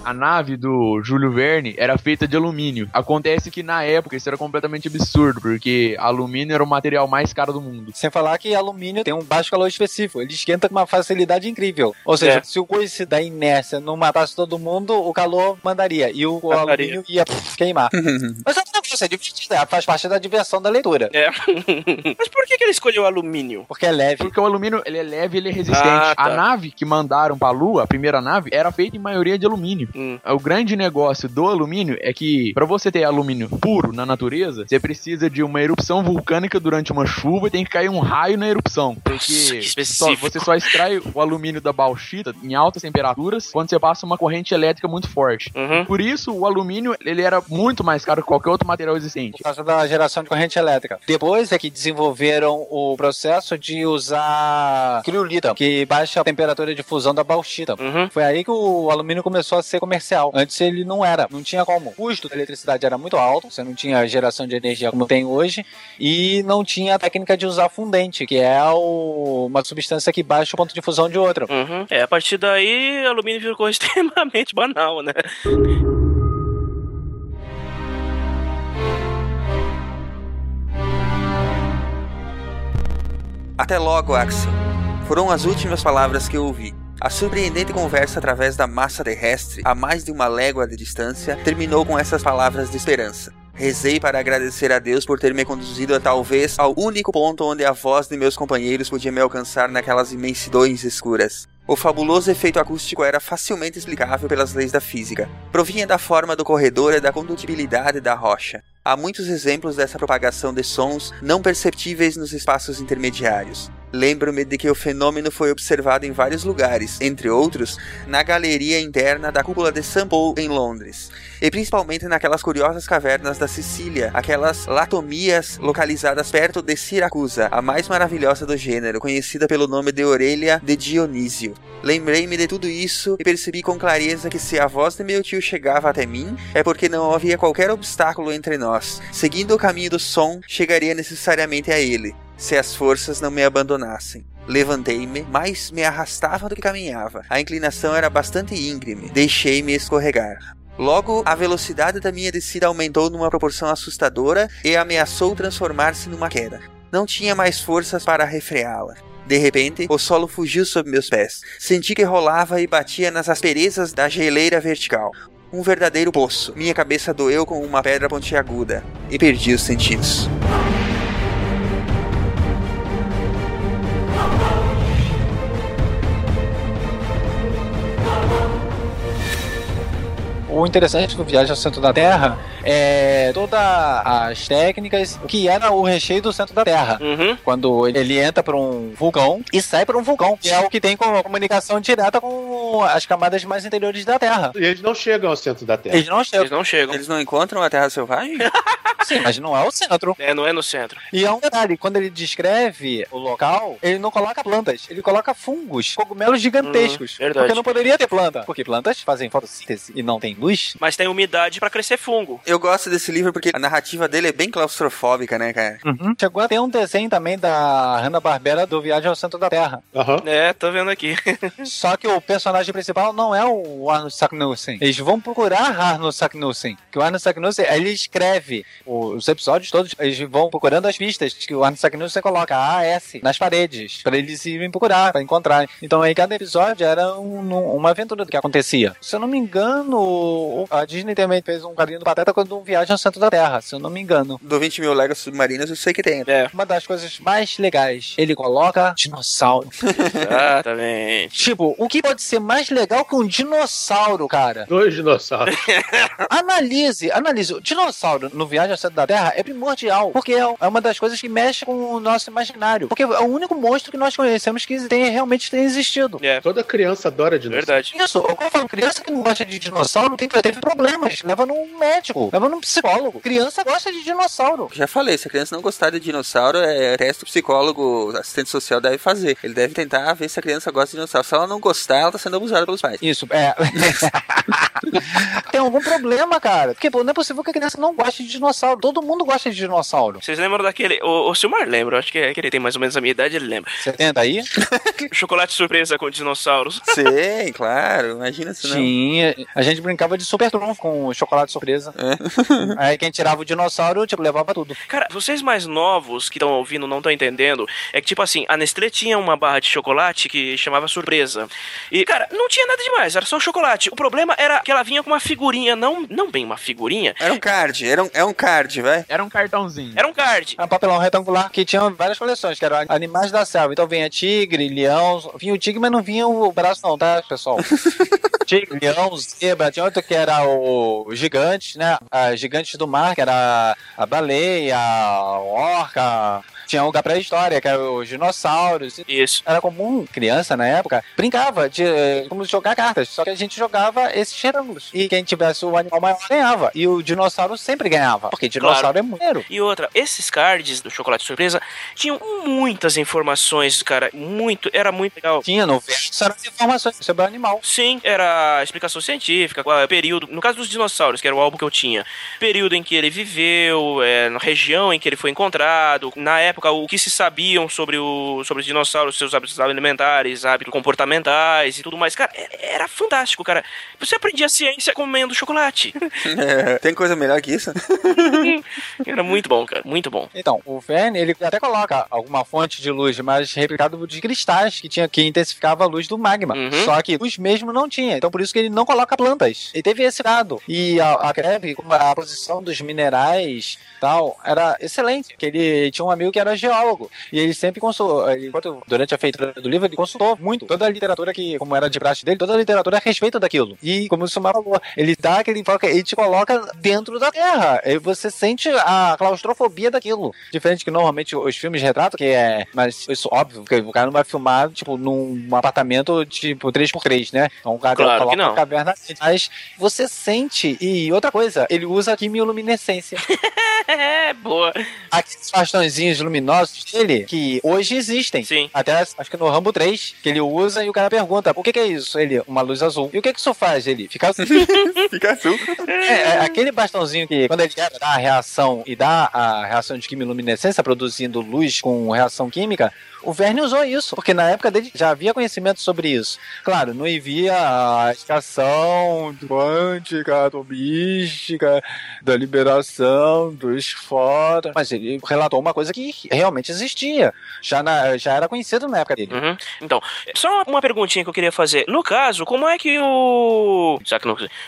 A nave do Júlio Verne era feita de alumínio. Acontece que na época isso era completamente absurdo, porque alumínio era o material mais caro do mundo. Sem falar que alumínio tem um baixo calor específico. Ele esquenta com uma facilidade incrível. Ou seja, É. se o coice da inércia não matasse todo mundo, o calor mandaria. E o alumínio ia pff, queimar. *laughs* Mas negócio, é divertido. é, Faz parte da diversão da leitura. É. *laughs* Mas por que, que ele escolheu alumínio? Porque é leve. Porque o alumínio ele é leve ele é resistente. Ah, tá. A nave que mandaram pra Lua, a primeira nave, era feita em maioria de alumínio. Hum. O grande negócio do alumínio é que, pra você ter alumínio puro na natureza, você precisa de uma erupção vulcânica durante uma chuva e tem que cair um raio na erupção. Porque que só- você só extrai o alumínio da bauxita em altas temperaturas quando você passa uma corrente elétrica muito forte. Uhum. Por isso, o alumínio ele era muito mais caro que qualquer outro material existente. Por causa da geração de corrente elétrica. Depois é que desenvolveram o processo de usar criolita, que baixa a temperatura de fusão da bauxita. Uhum. Foi aí que o alumínio começou a ser comercial. Antes ele não era, não tinha como. O custo da eletricidade era muito alto, você não tinha geração de energia como tem hoje, e não tinha a técnica de usar fundente, que é o- uma substância que baixa o ponto de fusão de outra. Uhum. É, a partir daí, alumínio ficou *laughs* extremamente banal, né? Até logo, Axel. Foram as últimas palavras que eu ouvi. A surpreendente conversa através da massa terrestre, a mais de uma légua de distância, terminou com essas palavras de esperança. Rezei para agradecer a Deus por ter me conduzido a talvez ao único ponto onde a voz de meus companheiros podia me alcançar naquelas imensidões escuras. O fabuloso efeito acústico era facilmente explicável pelas leis da física. Provinha da forma do corredor e da condutibilidade da rocha. Há muitos exemplos dessa propagação de sons não perceptíveis nos espaços intermediários. Lembro-me de que o fenômeno foi observado em vários lugares, entre outros, na galeria interna da cúpula de St. Paul em Londres, e principalmente naquelas curiosas cavernas da Sicília, aquelas latomias localizadas perto de Siracusa, a mais maravilhosa do gênero, conhecida pelo nome de Orelha de Dionísio. Lembrei-me de tudo isso e percebi com clareza que se a voz de meu tio chegava até mim, é porque não havia qualquer obstáculo entre nós. Seguindo o caminho do som, chegaria necessariamente a ele, se as forças não me abandonassem. Levantei-me, mas me arrastava do que caminhava. A inclinação era bastante íngreme. Deixei-me escorregar. Logo, a velocidade da minha descida aumentou numa proporção assustadora e ameaçou transformar-se numa queda. Não tinha mais forças para refreá-la. De repente, o solo fugiu sob meus pés. Senti que rolava e batia nas asperezas da geleira vertical. Um verdadeiro poço. Minha cabeça doeu com uma pedra pontiaguda e perdi os sentidos. O interessante do Viagem ao Centro da Terra é todas as técnicas que era o recheio do centro da Terra. Uhum. Quando ele- entra para um vulcão e sai para um vulcão, que é o que tem com- comunicação direta com as camadas mais interiores da Terra. E eles não chegam ao centro da Terra. Eles não chegam, Eles não chegam. Eles não encontram a Terra Selvagem? *laughs* sim, mas não é o centro. É, não é no centro. E é um detalhe, quando ele descreve o local, ele não coloca plantas, ele coloca fungos, cogumelos gigantescos. Hum, verdade. porque não poderia ter planta. Porque plantas fazem fotossíntese e não tem luz. Mas tem umidade pra crescer fungo. Eu gosto desse livro porque a narrativa dele é bem claustrofóbica, né, cara? Chegou a ter um desenho também da Hanna-Barbera do Viagem ao Centro da Terra. Aham. É, tô vendo aqui. *laughs* Só que o personagem principal não é o Arnold Saknussen. Eles vão procurar Arnold Saknussen. Que o Arnold Saknussen, ele escreve os episódios todos, eles vão procurando as pistas que o Arnold Saknussen coloca A, S, nas paredes, para eles irem procurar, para encontrar. Então aí cada episódio era um- uma aventura do que acontecia. Se eu não me engano, a Disney também fez um carinho do Pateta quando um viagem ao centro da Terra, se eu não me engano. Do 20 mil léguas submarinas eu sei que tem. É, Uma das coisas mais legais, ele coloca dinossauro. exatamente. *laughs* Tipo, o que pode ser mais legal que um dinossauro, cara? Dois dinossauros. *laughs* Analise, analise. O dinossauro no Viagem ao Centro da Terra é primordial, porque é é uma das coisas que mexe com o nosso imaginário. Porque é o único monstro que nós conhecemos que tem, realmente tem existido. É, Toda criança adora dinossauro. verdade. Isso, eu falo, criança que não gosta de dinossauro tem, teve problemas. Leva num médico, leva num psicólogo. Criança gosta de dinossauro. Já falei, se a criança não gostar de dinossauro, é teste que o psicólogo, assistente social deve fazer. Ele deve tentar ver se a criança gosta de dinossauro. Se ela não gostar, ela tá sendo abusada pelos pais. Isso, é. *laughs* tem algum problema, cara. Porque pô, não é possível que a criança não goste de dinossauro. Todo mundo gosta de dinossauro. Vocês lembram daquele. O, o Silmar lembra, acho que, é, que ele tem mais ou menos a minha idade, ele lembra. Você tenta aí? Chocolate surpresa com dinossauros. Sim, claro. Imagina se não. Sim, a gente brincava de super trunfo com chocolate surpresa. *laughs* Aí quem tirava o dinossauro, tipo, levava tudo. Cara, vocês mais novos que estão ouvindo não estão entendendo. É que, tipo assim, a Nestlé tinha uma barra de chocolate que chamava surpresa. E, cara, não tinha nada demais, era só chocolate. O problema era que ela vinha com uma figurinha, não, não bem uma figurinha, Era um card, era um, é um card, vai. Era um cartãozinho. era um card. Era um papelão retangular que tinha várias coleções, que eram animais da selva. Então vinha tigre, leão, vinha o tigre, mas não vinha o braço não, tá, pessoal? *laughs* tigre, leão, zebra, tinha outro que era o gigante, né? A gigantes do mar, que era a baleia, a orca, Tinha um lugar pré-história, que era os dinossauros. Isso. Era comum, criança na época, brincava de eh, como jogar cartas. Só que a gente jogava esses retângulos. E quem tivesse o animal maior ganhava. E o dinossauro sempre ganhava. Porque dinossauro é muito. E outra, esses cards do chocolate surpresa tinham muitas informações, cara. Muito, era muito legal. Tinha no verso eram informações sobre o animal. Sim, era explicação científica, qual é o período, no caso dos dinossauros, que era o álbum que eu tinha, período em que ele viveu, é, na região em que ele foi encontrado, na época o que se sabiam sobre, o, sobre os dinossauros, seus hábitos alimentares, hábitos comportamentais e tudo mais. Cara, é- era fantástico, cara. Você aprendia ciência comendo chocolate. *laughs* É, tem coisa melhor que isso? *laughs* era muito bom, cara, muito bom. Então, o Verne, ele até coloca alguma fonte de luz, mas replicado de cristais, que tinha que intensificava a luz do magma. Uhum. Só que luz mesmo não tinha. Então, por isso que ele não coloca plantas. Ele teve esse lado. E a, a Greve, como a posição dos minerais tal, era excelente. Que ele tinha um amigo que era geólogo. E ele sempre consultou, ele, durante a feitura do livro, ele consultou muito. Toda a literatura que, como era de praxe dele, toda a literatura é a respeito daquilo. E, como o Sumar falou, ele dá aquele enfoque, ele te coloca dentro da Terra. E você sente a claustrofobia daquilo. Diferente que normalmente os filmes retratam, que é. Mas isso óbvio, porque o cara não vai filmar, tipo, num apartamento, tipo, 3x3, né? Então o cara Claro coloca uma caverna. Mas você sente. E outra coisa, ele usa quimioluminescência. *laughs* É, boa. Aqueles bastõezinhos luminosos dele, que hoje existem. Sim. Até acho que no Rambo 3, que ele usa e o cara pergunta: por que, que é isso? Ele, uma luz azul. E o que, que isso faz? Ele fica azul. *laughs* Fica azul. É, é, aquele bastãozinho que, quando ele dar a reação e dá a reação de quimiluminescência, produzindo luz com reação química, o Verne usou isso, porque na época dele já havia conhecimento sobre isso. Claro, não havia a explicação quântica, atomística, da liberação dos fora, mas ele relatou uma coisa que realmente existia. Já, na- já era conhecido na época dele. Uhum. Então, só uma perguntinha que eu queria fazer. No caso, como é que o.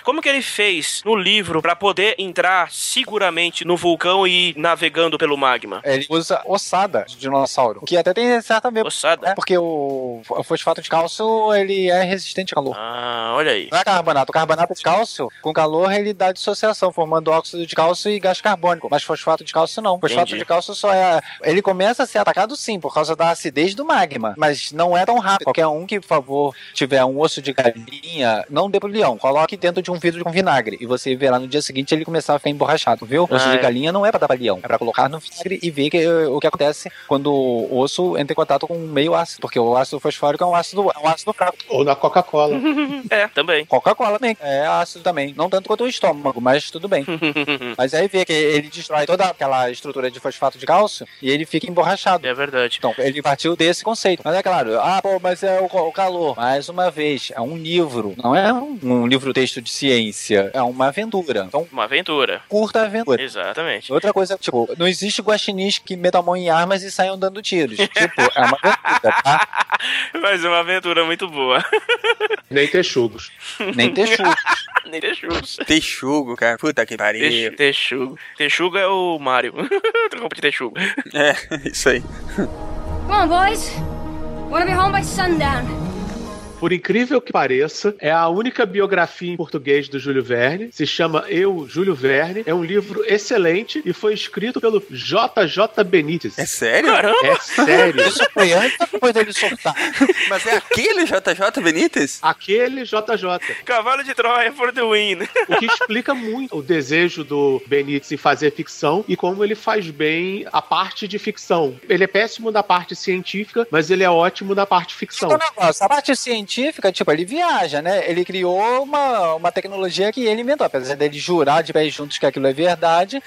Como que ele fez no livro pra poder entrar seguramente no vulcão e ir navegando pelo magma? Ele usa ossada de dinossauro, que até tem certo a ver. Ossada? É porque o, o fosfato de cálcio ele é resistente a calor. Ah, olha aí. Não é carbonato. O carbonato de cálcio, com calor, ele dá dissociação, formando óxido de cálcio e gás carbônico. Mas fosfato de cálcio não. Fosfato Entendi. de cálcio só é. Ele começa a ser atacado sim, por causa da acidez do magma. Mas não é tão rápido. Qualquer um que, por favor, tiver um osso de galinha, não dê pro leão. Coloque dentro de um vidro com vinagre. E você verá no dia seguinte ele começar a ficar emborrachado, viu? Osso Ah, de galinha não é pra dar pra leão. É pra colocar no vinagre e ver que- o que acontece quando o osso entra em contato com meio ácido. Porque o ácido fosfórico é um ácido, é um ácido fraco. Ou na Coca-Cola. *laughs* É, também. Coca-Cola também. É ácido também. Não tanto quanto o estômago, mas tudo bem. *laughs* mas aí vê que ele destrói toda aquela estrutura de fosfato de cálcio e ele fica emborrachado. É verdade. Então, ele partiu desse conceito. Mas é claro, ah, pô, mas é o, o calor. Mais uma vez, é um livro. Não é um, um livro-texto de ciência. É uma aventura. Então, Uma aventura. curta aventura. Exatamente. Outra coisa, tipo, não existe guaxinins que metam a mão em armas e saiam dando tiros. tipo, *laughs* é uma aventura, tá? *laughs* Mas é uma aventura muito boa. Nem texugos. Nem texugo. *laughs* Nem Texugo. Texugo, cara. Puta que pariu. Tex- Texugo. Texugo é o Mario. *laughs* Trocou de Texugo. É, isso aí. Come on, boys. Wanna be home by sundown. Por incrível que pareça, é a única biografia em português do Júlio Verne. Se chama Eu, Júlio Verne. É um livro excelente e foi escrito pelo JJ Benítez. É sério? É sério. Isso foi antes depois dele soltar? *laughs* Mas é aquele JJ Benítez? Aquele JJ. Cavalo de Troia for the win. O que explica muito o desejo do Benítez em fazer ficção e como ele faz bem a parte de ficção. Ele é péssimo na parte científica, mas ele é ótimo na parte ficção. Então, negócio, a parte científica, tipo, ele viaja, né? Ele criou uma, uma tecnologia que ele inventou, apesar dele jurar de pés juntos que aquilo é verdade.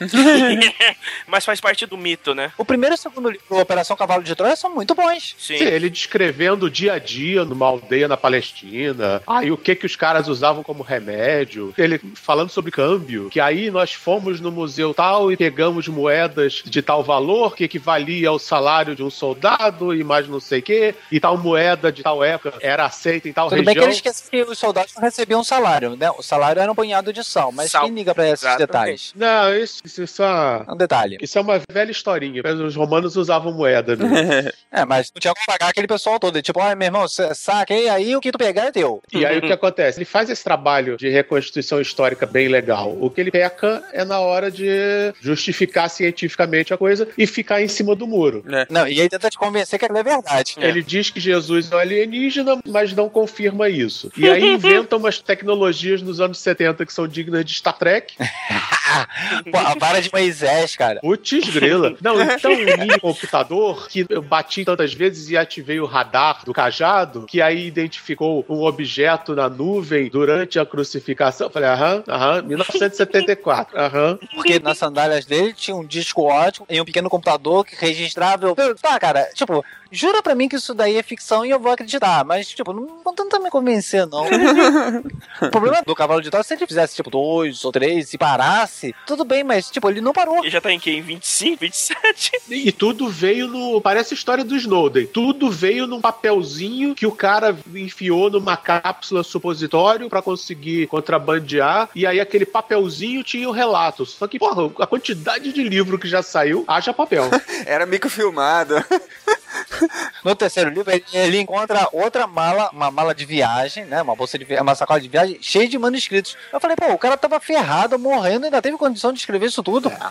*laughs* Mas faz parte do mito, né? o primeiro e o segundo livro, Operação Cavalo de Troia, são muito bons. Sim. Sim, ele descrevendo o dia a dia numa aldeia na Palestina, aí o que que os caras usavam como remédio, ele falando sobre câmbio, que aí nós fomos no museu tal e pegamos moedas de tal valor que equivalia ao salário de um soldado e mais não sei o que, e tal moeda de tal época era aceita feita em tal Tudo bem região. que ele esquece que os soldados não recebiam um salário, né? O salário era um punhado de sal, mas Sal. quem liga pra esses Exatamente. detalhes? Não, isso, isso, é... É um detalhe. Isso é uma velha historinha. mas Os romanos usavam moeda. Né? *laughs* É, mas não tinha como pagar aquele pessoal todo. Tipo, olha, meu irmão, saca aí, aí o que tu pegar é teu. E aí o que acontece? Ele faz esse trabalho de reconstituição histórica bem legal. O que ele peca é na hora de justificar cientificamente a coisa e ficar em cima do muro. Não, e aí tenta te convencer que aquilo é verdade. Ele diz que Jesus é um alienígena, mas não confirma isso. E aí inventa umas tecnologias nos anos 70 que são dignas de Star Trek. *laughs* Pô, a vara de Moisés, cara. Putz, grila. Não, então um mini computador que eu bati tantas vezes e ativei o radar do cajado, que aí identificou um objeto na nuvem durante a crucificação. Eu falei, aham, aham, 1974, aham. Porque nas sandálias dele tinha um disco ótimo e um pequeno computador que registrava. Eu, Tá, cara, tipo, jura pra mim que isso daí é ficção e eu vou acreditar. Mas, tipo, não, não tenta me convencer, não. *laughs* o problema do cavalo de Troia, se ele fizesse, tipo, dois ou três e parasse, tudo bem, mas, tipo, ele não parou. E já tá em quem? 25, 27? E, e tudo veio no. Parece a história do Snowden. Tudo veio num papelzinho que o cara enfiou numa cápsula supositório pra conseguir contrabandear. E aí aquele papelzinho tinha o relato. Só que, porra, a quantidade de livro que já saiu, haja papel. *laughs* Era microfilmado. *laughs* No terceiro livro, ele, ele encontra outra mala, uma mala de viagem, né? Uma bolsa de viagem, uma sacola de viagem cheia de manuscritos. Eu falei, pô, o cara tava ferrado, morrendo, ainda teve condição de escrever isso tudo. *laughs*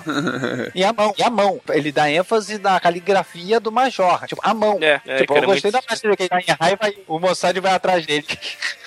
E a mão, e a mão. Ele dá ênfase na caligrafia do Major. Tipo, a mão. É, é, tipo, que eu gostei muito- da parte que ele tá em raiva e o Mossad vai atrás dele. *laughs*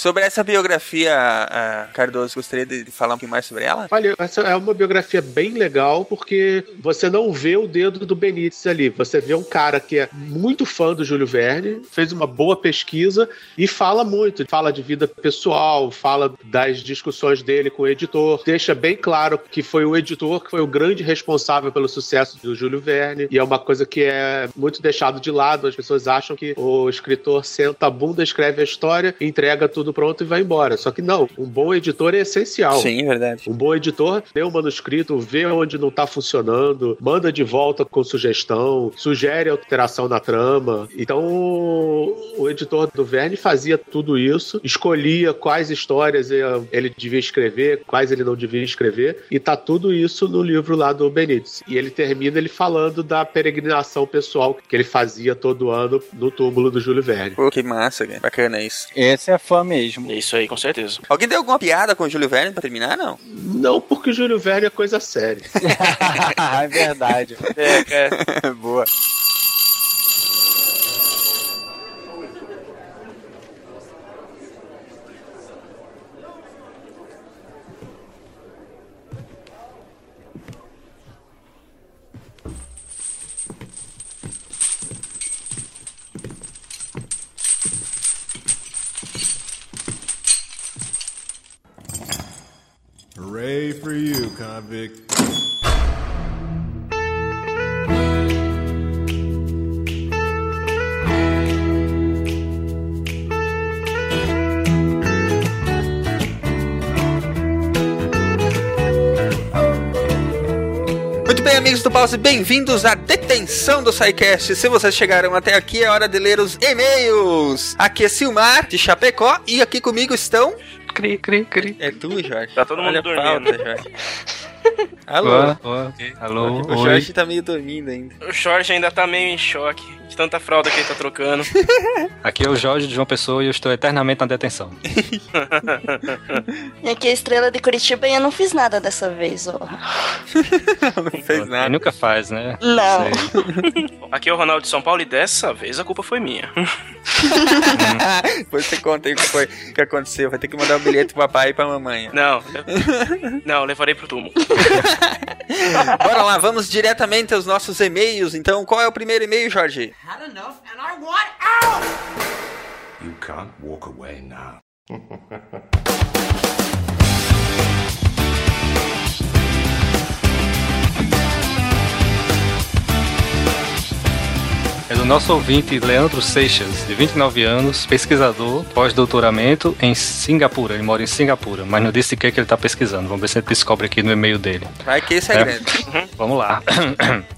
Sobre essa biografia, ah, Cardoso, gostaria de de falar um pouquinho mais sobre ela? Olha, essa é uma biografia bem legal porque você não vê o dedo do Benítez ali. Você vê um cara que é muito fã do Júlio Verne, fez uma boa pesquisa e fala muito. Fala de vida pessoal, fala das discussões dele com o editor, deixa bem claro que foi o editor que foi o grande responsável pelo sucesso do Júlio Verne. E é uma coisa que é muito deixado de lado. As pessoas acham que o escritor senta a bunda, escreve a história, entrega tudo pronto e vai embora. Só que não, um bom editor é essencial. Sim, verdade. Um bom editor lê o manuscrito, vê onde não tá funcionando, manda de volta com sugestão, sugere alteração na trama. Então, o editor do Verne fazia tudo isso, escolhia quais histórias ele devia escrever, quais ele não devia escrever, e tá tudo isso no livro lá do Benítez. E ele termina ele falando da peregrinação pessoal que ele fazia todo ano no túmulo do Júlio Verne. Pô, que massa, cara. Bacana isso. Esse é fã mesmo. É isso aí, com certeza. Alguém deu alguma piada com o Júlio Verne pra terminar, não? Não porque Júlio Verne é coisa séria. *laughs* é verdade. *laughs* É, é. Boa. Hooray for you, convict. Muito bem, amigos do Pause, bem-vindos à detenção do SciCast. Se vocês chegaram até aqui, é hora de ler os e-mails. Aqui é Silmar, de Chapecó, e aqui comigo estão... Cri, cri, cri. É tu, Jorge? Tá todo mundo Olha a dormindo. pauta, Jorge. Alô? Alô, O Jorge tá meio dormindo ainda. O Jorge ainda tá meio em choque de tanta fralda que ele tá trocando. *laughs* Aqui é o Jorge de João Pessoa e eu estou eternamente na detenção. E *laughs* aqui é a estrela de Curitiba e eu não fiz nada dessa vez, ó. *laughs* Não fez Ele nada. nunca faz, né? Não. Sei. Aqui é o Ronaldo de São Paulo e dessa vez a culpa foi minha. Depois você conta aí o que foi que aconteceu. Vai ter que mandar o bilhete pro papai e pra mamãe. Não, eu- não, levarei pro túmulo. Bora lá, vamos diretamente aos nossos e-mails. Então, qual é o primeiro e-mail, Jorge? You can't walk away now. *laughs* é do nosso ouvinte Leandro Seixas, de 29 anos, pesquisador, pós-doutoramento em Singapura. Ele mora em Singapura, mas não disse o que, é que ele está pesquisando. Vamos ver se ele descobre aqui no e-mail dele. Vai que esse é, É. grande. Vamos lá.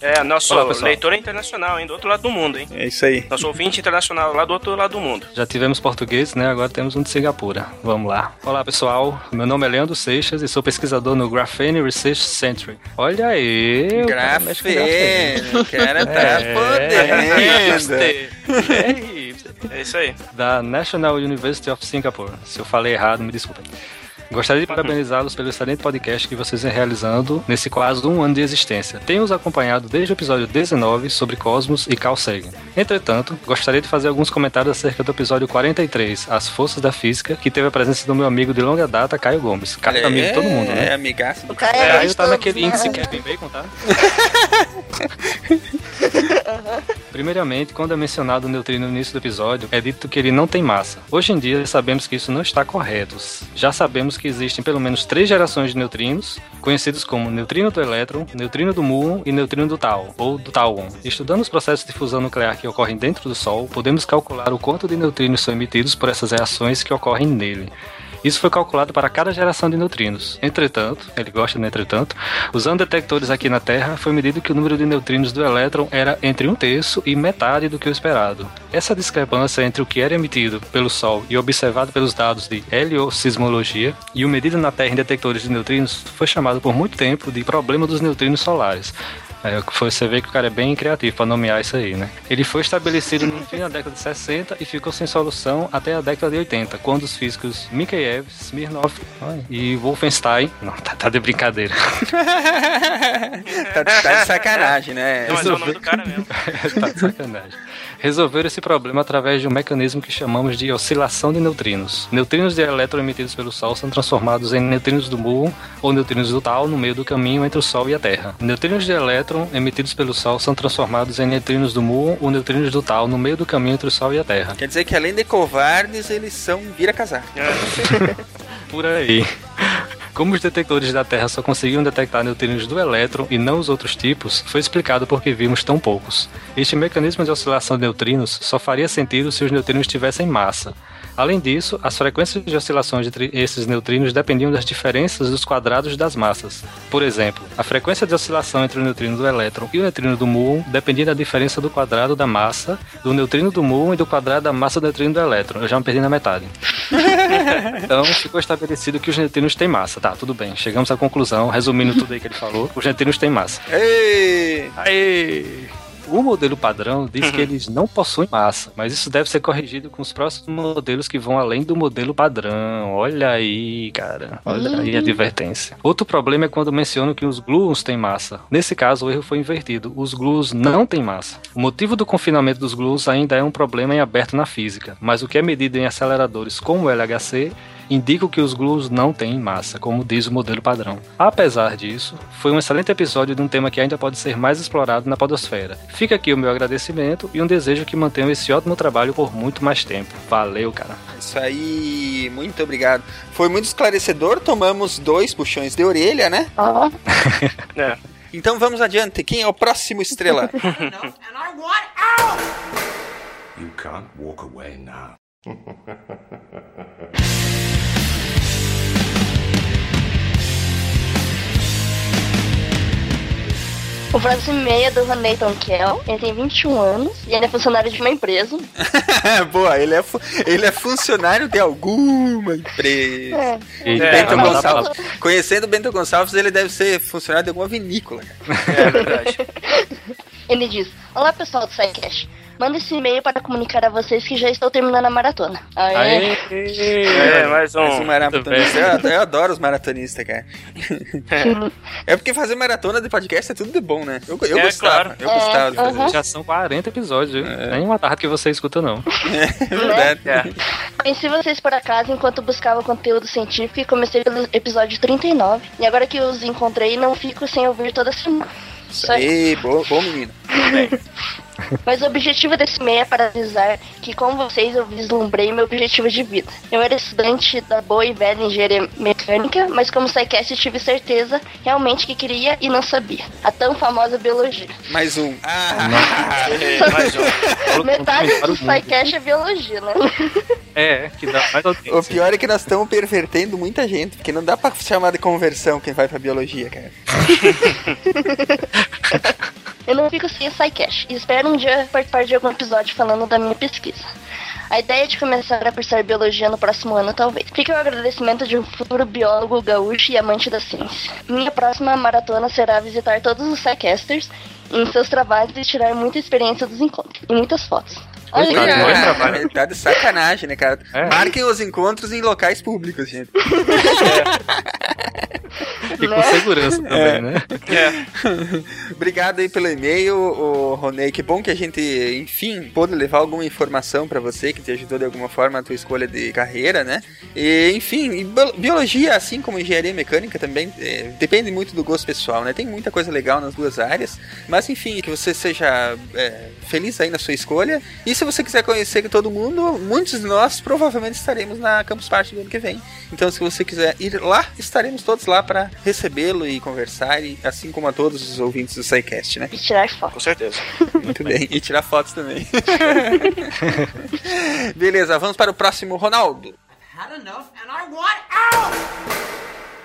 É, nosso Olá, leitor é internacional, hein? Do outro lado do mundo, hein? É isso aí. Nosso ouvinte internacional lá do outro lado do mundo. Já tivemos português, né? Agora temos um de Singapura. Vamos lá. Olá, pessoal. Meu nome é Leandro Seixas e sou pesquisador no Graphene Research Center. Olha aí. o cara o cara tá É, podendo. Gostei. É isso aí. da National University of Singapore. Se eu falei errado, me desculpem. Gostaria de parabenizá-los pelo excelente podcast que vocês vêm realizando nesse quase um ano de existência. Tenho os acompanhado desde o episódio 19 sobre Cosmos e Carl Sagan. Entretanto, gostaria de fazer alguns comentários acerca do episódio 43, As Forças da Física, que teve a presença do meu amigo de longa data, Caio Gomes. Caio é amigo de todo mundo, É, né? amigaço. O cara É, é Caio tá naquele né? índice Kevin Bacon, tá? *laughs* *laughs* Primeiramente, quando é mencionado o neutrino no início do episódio, é dito que ele não tem massa. Hoje em dia, sabemos que isso não está correto. Já sabemos que existem pelo menos três gerações de neutrinos, conhecidos como neutrino do elétron, neutrino do muon e neutrino do tau, ou do tauon. Estudando os processos de fusão nuclear que ocorrem dentro do Sol, podemos calcular o quanto de neutrinos são emitidos por essas reações que ocorrem nele. Isso foi calculado para cada geração de neutrinos. Entretanto, ele gosta de entretanto, usando detectores aqui na Terra, foi medido que o número de neutrinos do elétron era entre um terço e metade do que o esperado. Essa discrepância entre o que era emitido pelo Sol e observado pelos dados de heliosismologia e o medido na Terra em detectores de neutrinos foi chamado por muito tempo de problema dos neutrinos solares. É, foi- você vê que o cara é bem criativo para nomear isso aí, né? Ele foi estabelecido no fim da década de 60 e ficou sem solução até a década de 80, quando os físicos Mikheyev, Smirnov e Wolfenstein. Não, tá, tá de brincadeira. *laughs* tá, tá de sacanagem, né? Não, mas é o nome do cara mesmo. *laughs* tá de sacanagem. Resolveram esse problema através de um mecanismo que chamamos de oscilação de neutrinos. Neutrinos de elétron emitidos pelo Sol são transformados em neutrinos do muon ou neutrinos do tau no meio do caminho entre o Sol e a Terra. Neutrinos de elétron emitidos pelo Sol são transformados em neutrinos do muon ou neutrinos do tau no meio do caminho entre o Sol e a Terra. Quer dizer que além de covardes, eles são vira casar. *laughs* Por aí. Como os detectores da Terra só conseguiam detectar neutrinos do elétron e não os outros tipos, foi explicado por que vimos tão poucos. Este mecanismo de oscilação de neutrinos só faria sentido se os neutrinos tivessem massa. Além disso, as frequências de oscilações entre esses neutrinos dependiam das diferenças dos quadrados das massas. Por exemplo, a frequência de oscilação entre o neutrino do elétron e o neutrino do muon dependia da diferença do quadrado da massa do neutrino do muon e do quadrado da massa do neutrino do elétron. Eu já me perdi na metade. *laughs* Então ficou estabelecido que os neutrinos têm massa. Tá, tudo bem. Chegamos à conclusão, resumindo tudo aí que ele falou. Os neutrinos têm massa. Ei! Aê! O modelo padrão diz que eles não possuem massa, mas isso deve ser corrigido com os próximos modelos que vão além do modelo padrão. Olha aí, cara. Olha aí a advertência. Outro problema é quando mencionam que os gluons têm massa. Nesse caso, o erro foi invertido. Os gluons não têm massa. O motivo do confinamento dos gluons ainda é um problema em aberto na física, mas o que é medido em aceleradores como o LHC indicam que os gluons não têm massa, como diz o modelo padrão. Apesar disso, foi um excelente episódio de um tema que ainda pode ser mais explorado na podosfera. Fica aqui o meu agradecimento e um desejo que mantenham esse ótimo trabalho por muito mais tempo. Valeu, cara. Isso aí, muito obrigado. Foi muito esclarecedor, tomamos dois puxões de orelha, né? *laughs* É. Então vamos adiante. Quem é o próximo estrela? *laughs* You can't walk away now. *laughs* O próximo e-mail é do Nathan Kell. Ele tem 21 anos e ele é funcionário de uma empresa. *laughs* Boa, ele é, fu- ele é funcionário de alguma empresa. É. Eita, Bento não dá Gonçalves. Conhecendo o Bento Gonçalves, ele deve ser funcionário de alguma vinícola. cara. É verdade. *laughs* Ele diz: Olá pessoal do SciCast. Manda esse e-mail para comunicar a vocês que já estou terminando a maratona. Aê. É, mais um. Mais um maratonista. Eu, eu adoro os maratonistas, cara. *laughs* É porque fazer maratona de podcast é tudo de bom, né? Eu, eu É, gostava. claro. Eu gostava de fazer aham. Já são 40 episódios, viu? Nem uma tarde que você escuta, não. *laughs* É verdade. É. Conheci vocês por acaso enquanto buscava conteúdo científico e comecei pelo episódio 39. E agora que os encontrei, não fico sem ouvir toda semana. Isso aí, bom, bom menino. *laughs* Mas o objetivo desse e-mail é para avisar que com vocês eu vislumbrei meu objetivo de vida. Eu era estudante da boa e velha engenharia mecânica, mas como SciCast tive certeza realmente que queria e não sabia. A tão famosa biologia. Mais um. Ah, *laughs* *laughs* É, mais um. Metade do SciCast é biologia, né? É, que dá mais o audiência. pior é que nós estamos pervertendo muita gente, porque não dá pra chamar de conversão quem vai pra biologia, cara. Eu não fico sem SciCast e espero um dia participar de algum episódio falando da minha pesquisa. A ideia é de começar a cursar biologia no próximo ano, talvez. Fica o agradecimento de um futuro biólogo gaúcho e amante da ciência. Minha próxima maratona será visitar todos os SciCasters em seus trabalhos e tirar muita experiência dos encontros. E muitas fotos. Olha ó. trabalho. *laughs* Tá de sacanagem, né, cara? É. Marquem os encontros em locais públicos, gente. *laughs* E com né? segurança também, né? É. *laughs* Obrigado aí pelo e-mail, o Ronei. Que bom que a gente, enfim, pôde levar alguma informação pra você que te ajudou de alguma forma na tua escolha de carreira, né? E, enfim, bio- biologia, assim como engenharia mecânica também, é, depende muito do gosto pessoal, né? Tem muita coisa legal nas duas áreas, mas enfim, que você seja é, feliz aí na sua escolha. E se você quiser conhecer todo mundo, muitos de nós provavelmente estaremos na Campus Party do ano que vem. Então, se você quiser ir lá, estaremos todos lá para recebê-lo e conversar, e, assim como a todos os ouvintes do SciCast, né? E tirar foto. Com certeza. Muito bem. E tirar fotos também. *laughs* Beleza, vamos para o próximo, Ronaldo.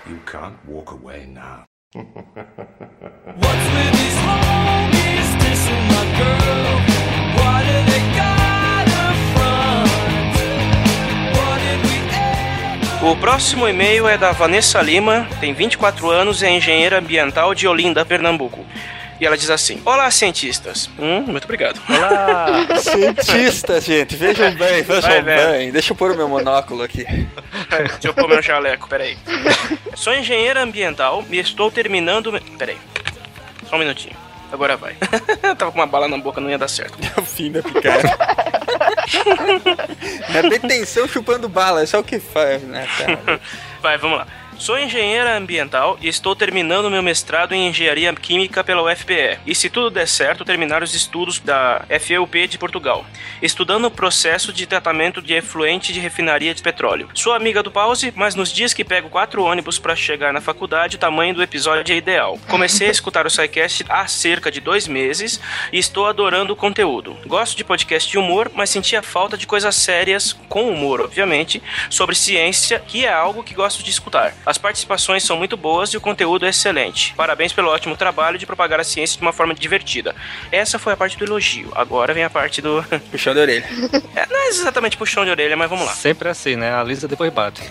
You can't walk away now. O próximo e-mail é da Vanessa Lima, tem 24 anos e é engenheira ambiental de Olinda, Pernambuco. E ela diz assim: Olá, cientistas. Hum, muito obrigado. Olá! *laughs* Cientista, gente, vejam bem, vejam Vai, bem. Deixa eu pôr o meu monóculo aqui. *laughs* Deixa eu pôr meu jaleco, peraí. Sou engenheira ambiental e estou terminando. Peraí. Só um minutinho. Agora vai. *laughs* Tava com uma bala na boca, não ia dar certo. *laughs* É o fim da picada. *laughs* É detenção chupando bala, é o que faz, né? cara? Vai, vamos lá. Sou engenheira ambiental e estou terminando meu mestrado em engenharia química pela UFPE. E se tudo der certo, terminar os estudos da FEUP de Portugal, estudando o processo de tratamento de efluente de refinaria de petróleo. Sou amiga do Pause, mas nos dias que pego quatro ônibus para chegar na faculdade, o tamanho do episódio é ideal. Comecei a escutar o SciCast há cerca de dois meses e estou adorando o conteúdo. Gosto de podcast de humor, mas sentia falta de coisas sérias, com humor, obviamente, sobre ciência, que é algo que gosto de escutar. As participações são muito boas e o conteúdo é excelente. Parabéns pelo ótimo trabalho de propagar a ciência de uma forma divertida. Essa foi a parte do elogio. Agora vem a parte do. *laughs* Puxão de orelha. É, não é exatamente puxão de orelha, mas vamos lá. Sempre assim, né? A Lisa depois bate.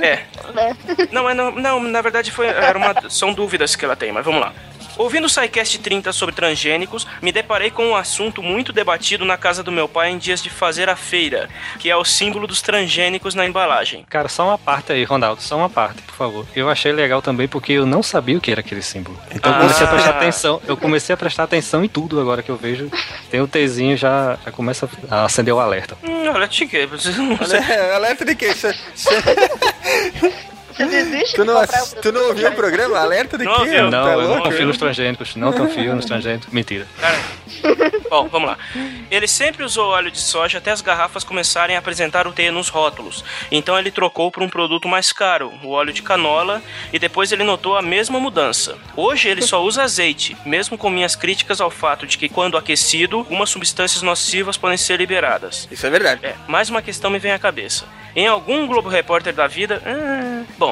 É. Né? *laughs* Não, é, não, não, na verdade foi, era uma, são dúvidas que ela tem, mas vamos lá. Ouvindo o SciCast 30 sobre transgênicos, me deparei com um assunto muito debatido na casa do meu pai em dias de fazer a feira, que é o símbolo dos transgênicos na embalagem. Cara, só uma parte aí, Ronaldo, só uma parte, por favor. Eu achei legal também porque eu não sabia o que era aquele símbolo. Então eu comecei a prestar Ah. atenção, eu comecei a prestar atenção em tudo agora que eu vejo. Tem o Tzinho já, já começa a acender o alerta. Hum, você não sei. Olha, Alerta de quê? *laughs* Desiste Tu não, comprar o tu não ouviu o programa? Alerta de Não quê? ouviu. Não, Tá eu não confio nos transgênicos, não confio nos transgênicos. Mentira. Bom, vamos lá. Ele sempre usou óleo de soja até as garrafas começarem a apresentar o T nos rótulos. Então ele trocou por um produto mais caro, o óleo de canola, e depois ele notou a mesma mudança. Hoje ele só usa azeite, mesmo com minhas críticas ao fato de que quando aquecido, algumas substâncias nocivas podem ser liberadas. Isso é verdade. É, mais uma questão me vem à cabeça. Em algum Globo Repórter da vida. ah, bom.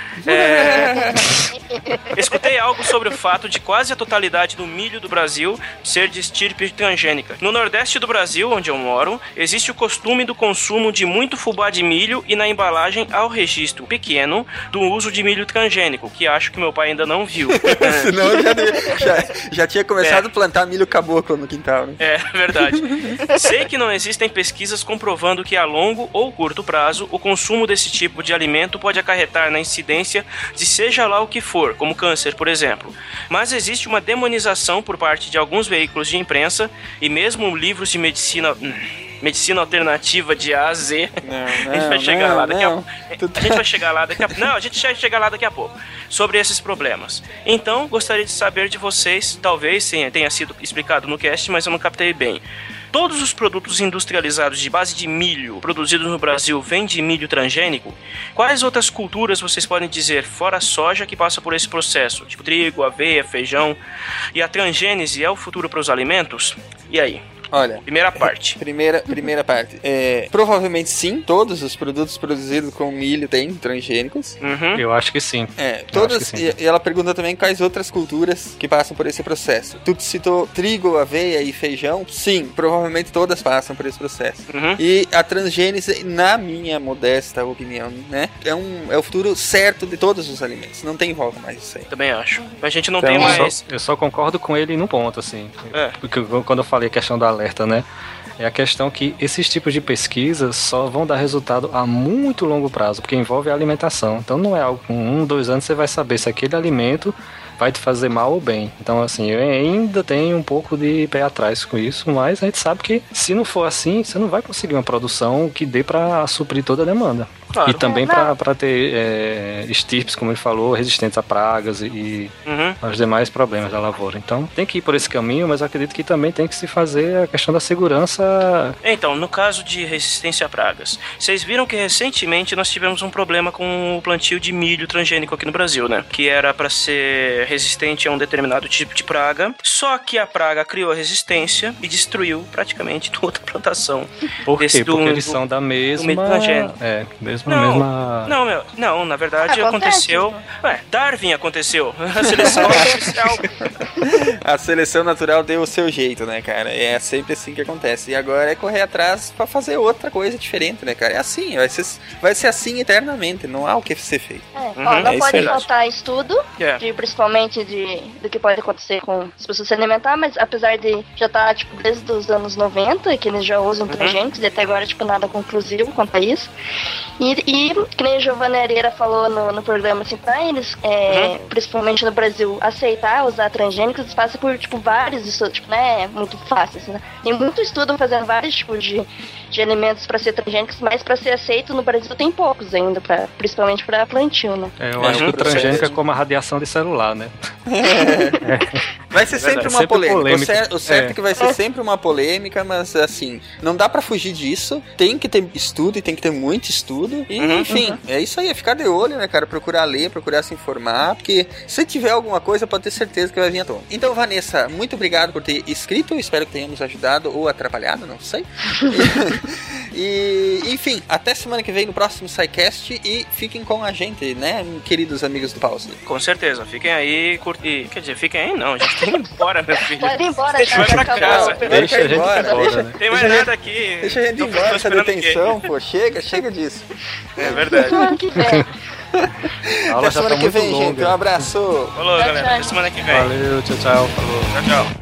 É, *laughs* escutei algo sobre o fato de quase a totalidade do milho do Brasil ser de estirpe transgênica. No nordeste do Brasil, onde eu moro, existe o costume do consumo de muito fubá de milho e na embalagem há o registro pequeno do uso de milho transgênico, que acho que meu pai ainda não viu. *laughs* Senão eu já, já, já tinha começado a plantar milho caboclo no quintal, né? É, verdade. Sei que não existem pesquisas comprovando que a longo ou curto prazo o consumo desse tipo de alimento pode acarretar na incidência de seja lá o que for, como câncer, por exemplo. Mas existe uma demonização por parte de alguns veículos de imprensa e mesmo livros de medicina. hum, medicina alternativa de A a Z. Não, *laughs* a gente vai não, chegar não, lá daqui não. a A gente vai chegar lá daqui a Não, a gente vai chegar lá daqui a pouco. Sobre esses problemas. Então, gostaria de saber de vocês, talvez tenha sido explicado no cast, mas eu não captei bem. Todos os produtos industrializados de base de milho produzidos no Brasil vêm de milho transgênico? Quais outras culturas vocês podem dizer, fora a soja, que passa por esse processo? Tipo trigo, aveia, feijão. E a transgênese é o futuro para os alimentos? E aí? Olha. Primeira parte. *laughs* Primeira, primeira parte. É, provavelmente sim, todos os produtos produzidos com milho têm transgênicos. Uhum. Eu acho que sim. É, todas. sim. E, e ela pergunta também quais outras culturas que passam por esse processo. Tu citou trigo, aveia e feijão? Sim, provavelmente todas passam por esse processo. Uhum. E a transgênese, na minha modesta opinião, né, é, um, é o futuro certo de todos os alimentos. Não tem volta mais isso aí. Também acho. A gente não Então, tem eu só- mais. eu só concordo com ele num ponto, assim. É. Porque quando eu falei a questão do alerta, né? É a questão que esses tipos de pesquisas só vão dar resultado a muito longo prazo, porque envolve a alimentação. Então não é algo com um, dois anos você vai saber se aquele alimento vai te fazer mal ou bem. Então, assim, eu ainda tenho um pouco de pé atrás com isso, mas a gente sabe que se não for assim, você não vai conseguir uma produção que dê para suprir toda a demanda. Claro. E também É, para ter é, estirpes, como ele falou, resistentes a pragas e Uhum. Aos demais problemas da lavoura. Então tem que ir por esse caminho, mas acredito que também tem que se fazer a questão da segurança. Então, no caso de resistência a pragas, vocês viram que recentemente nós tivemos um problema com o plantio de milho transgênico aqui no Brasil, né? Que era para ser resistente a um determinado tipo de praga, só que a praga criou a resistência e destruiu praticamente *laughs* toda a plantação. Por quê? Desse do- Porque eles do- são da do milho mesma. transgênico. É, mesma. Não, mesma... não, meu, não, na verdade Acontece, aconteceu. Ué, Darwin aconteceu. *laughs* A seleção artificial. A seleção natural deu o seu jeito, né, cara? É sempre assim que acontece. E agora é correr atrás pra fazer outra coisa diferente, né, cara? É assim, vai ser, vai ser assim eternamente, não há o que ser feito. É, Uhum, ó, não é pode faltar estudo, É. de, principalmente de, do que pode acontecer com as pessoas se alimentar, mas apesar de já estar, tipo, desde os anos 90, que eles já usam Uhum. e até agora, tipo, nada conclusivo quanto a isso. E, e que nem a Giovanna Areira falou no, no programa, assim, pra eles, é, Uhum. principalmente no Brasil, aceitar usar transgênicos, eles passam por, tipo, vários estudos, tipo, não é muito fácil, assim, né? Tem muito estudo fazendo vários tipos de, de alimentos pra ser transgênicos, mas pra ser aceito no Brasil tem poucos ainda, pra, principalmente pra plantio, né? É, eu É, acho que o transgênico é como a radiação de celular, né? *laughs* Vai ser É sempre uma sempre polêmica. polêmica. O, cer- o certo é. É. que vai ser sempre uma polêmica, mas assim, não dá pra fugir disso. Tem que ter estudo e tem que ter muito estudo. E, Uhum. enfim, é isso aí, é ficar de olho, né, cara? Procurar ler, procurar se informar, porque se tiver alguma coisa, pode ter certeza que vai vir à tona. Então, Vanessa, muito obrigado por ter escrito. Espero que tenhamos ajudado ou atrapalhado, não sei. *laughs* e, enfim, até semana que vem no próximo SciCast e fiquem com a gente, né, queridos amigos do Pause. Com certeza, fiquem aí, curtir. Quer dizer, fiquem aí não, a gente tem que ir embora, meu filho. Pode ir embora, a gente já, vai pra casa. Deixa a gente embora, deixa- Tem mais deixa a nada aqui. Deixa a gente ir embora essa detenção, pô. Chega, chega disso. É verdade. A *laughs* aula Até já semana tá que vem, gente. longa. Um abraço. Falou, galera. Até semana que vem. Valeu, tchau, tchau. Falou. Tchau, tchau.